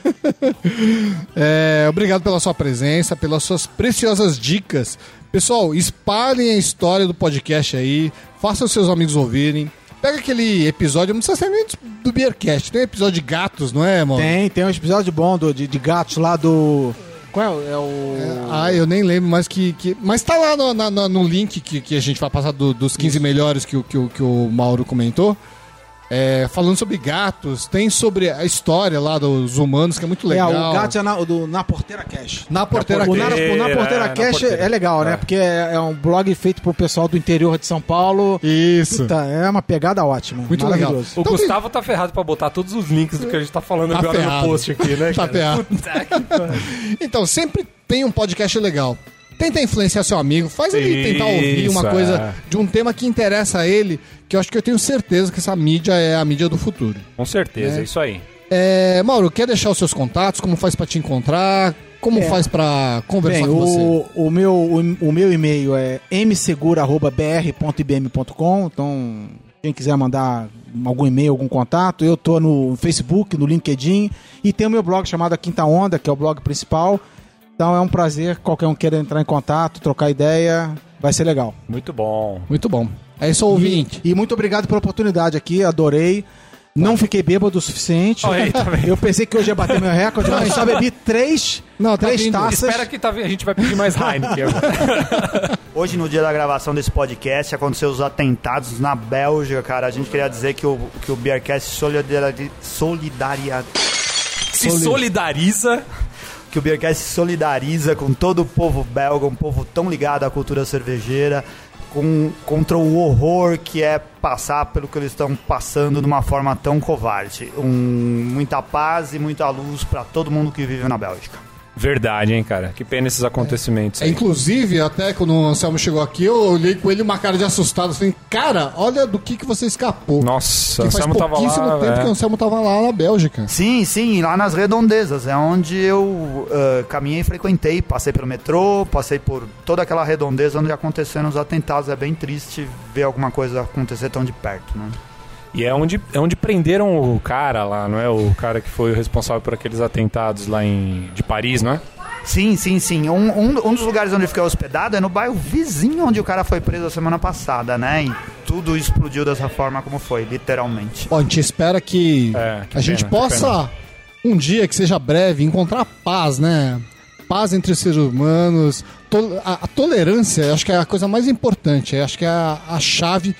É, obrigado pela sua presença, pelas suas preciosas dicas. Pessoal, espalhem a história do podcast aí, façam seus amigos ouvirem. Pega aquele episódio, não precisa ser nem do Beercast, tem um episódio de gatos, não é, mano? Tem, tem um episódio bom do, de, de gatos lá do. Qual é o. É o... Ah, eu nem lembro mais que. que- mas tá lá no, na- no link que, que a gente vai passar do- dos 15 melhores que, que, que o Mauro comentou. É, falando sobre gatos, tem sobre a história lá dos humanos, que é muito legal. É, o gato é na, o do, na Porteira Cash. Na porteira O na, Cash. o na Porteira é, na Cash Porteira. é legal, né? É. Porque é, é um blog feito pro pessoal do interior de São Paulo. Isso. Puta, é uma pegada ótima. Muito legal. maravilhoso. O Então Gustavo tá ferrado pra botar todos os links do que a gente tá falando Tá agora ferrado. no post aqui, né? Tá cara? ferrado. Puta. Então, sempre tem um podcast legal. Tenta influenciar seu amigo, faz ele tentar ouvir uma Isso, coisa é. de um tema que interessa a ele, que eu acho que eu tenho certeza que essa mídia é a mídia do futuro. Com certeza, É. é isso aí. É, Mauro, quer deixar os seus contatos? Como faz pra te encontrar? Como É. faz pra conversar Bem, com você? o, o meu, o, o meu e-mail é msegura.br.ibm.com. Então, quem quiser mandar algum e-mail, algum contato, eu tô no Facebook, no LinkedIn e tem o meu blog chamado A Quinta Onda, que é o blog principal. Então é um prazer, qualquer um queira entrar em contato, trocar ideia, vai ser legal. Muito bom. Muito bom. É isso, ouvinte. E, e muito obrigado pela oportunidade aqui, adorei. Não fiquei bêbado o suficiente. Olha aí, tá vendo? eu pensei que hoje ia bater meu recorde, mas só bebi três, Não, tá três vindo. taças. Espera que tá, a gente vai pedir mais Heineken agora. [laughs] Hoje, no dia da gravação desse podcast, aconteceu os atentados na Bélgica, cara. A gente queria dizer que o, que o Beercast solidari, solidaria, Se solidariza. Que o Beercast se solidariza com todo o povo belga, um povo tão ligado à cultura cervejeira, com, contra o horror que é passar pelo que eles estão passando de uma forma tão covarde. Um, muita paz e muita luz para todo mundo que vive na Bélgica. Verdade, hein, cara. Que pena esses acontecimentos. É, aí. inclusive, até quando o Anselmo chegou aqui, eu olhei com ele uma cara de assustado. Falei, cara, olha do que, que você escapou. Nossa, o que faz Anselmo tava pouquíssimo lá. tempo é. que o Anselmo tava lá na Bélgica. Sim, sim, lá nas redondezas, é onde eu ah, caminhei e frequentei, passei pelo metrô, passei por toda aquela redondeza onde aconteceram os atentados. É bem triste ver alguma coisa acontecer tão de perto, né? E é onde, é onde prenderam o cara lá, não é? O cara que foi o responsável por aqueles atentados lá em de Paris, não é? Sim, sim, sim. Um, um, um dos lugares onde eu fiquei hospedado é no bairro vizinho onde o cara foi preso a semana passada, né? E tudo explodiu dessa forma como foi, literalmente. Bom, a gente espera que, É, que a gente pena, que possa, um dia que seja breve, encontrar paz, né? Paz entre os seres humanos. To- a, a tolerância, acho que é a coisa mais importante. Acho que é a, a chave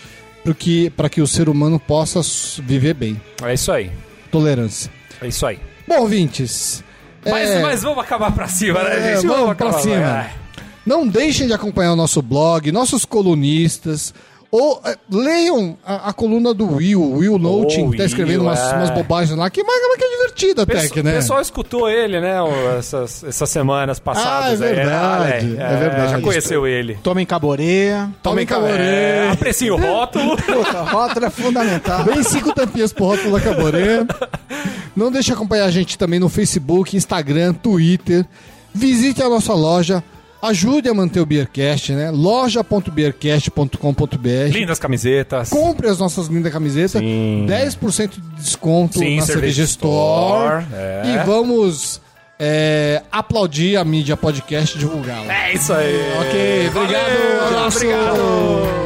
que, pra que o ser humano possa viver bem. É isso aí. Tolerância. É isso aí. Bom, ouvintes. Mas, é, mas vamos acabar pra cima, né, É, gente? vamos pra acabar, cima. vai. Não deixem de acompanhar o nosso blog, nossos colunistas. Ou é, leiam a, a coluna do Will, Will Noting, que tá Will, escrevendo umas, é. umas bobagens lá, que, mas, mas que é divertida até, Pesso- que, né? O pessoal escutou ele, né? Essas, essas semanas passadas. Ah, é aí, né? verdade, Olha é aí, verdade. Já conheceu ele. Tomem caborê. Tomem É, caboré. apreciem o rótulo. Puta, [laughs] rótulo é fundamental. Bem cinco tampinhas pro rótulo da Caboré. Não deixe de acompanhar a gente também no Facebook, Instagram, Twitter. Visite a nossa loja. Ajude a manter o Beercast, né? loja.beercast.com.br Lindas camisetas. Compre as nossas lindas camisetas. Sim. 10% de desconto Sim, na Cerveja Store. Store, é. E vamos é, aplaudir a mídia podcast e divulgá-la. É isso aí. Ok, obrigado. Valeu. Obrigado.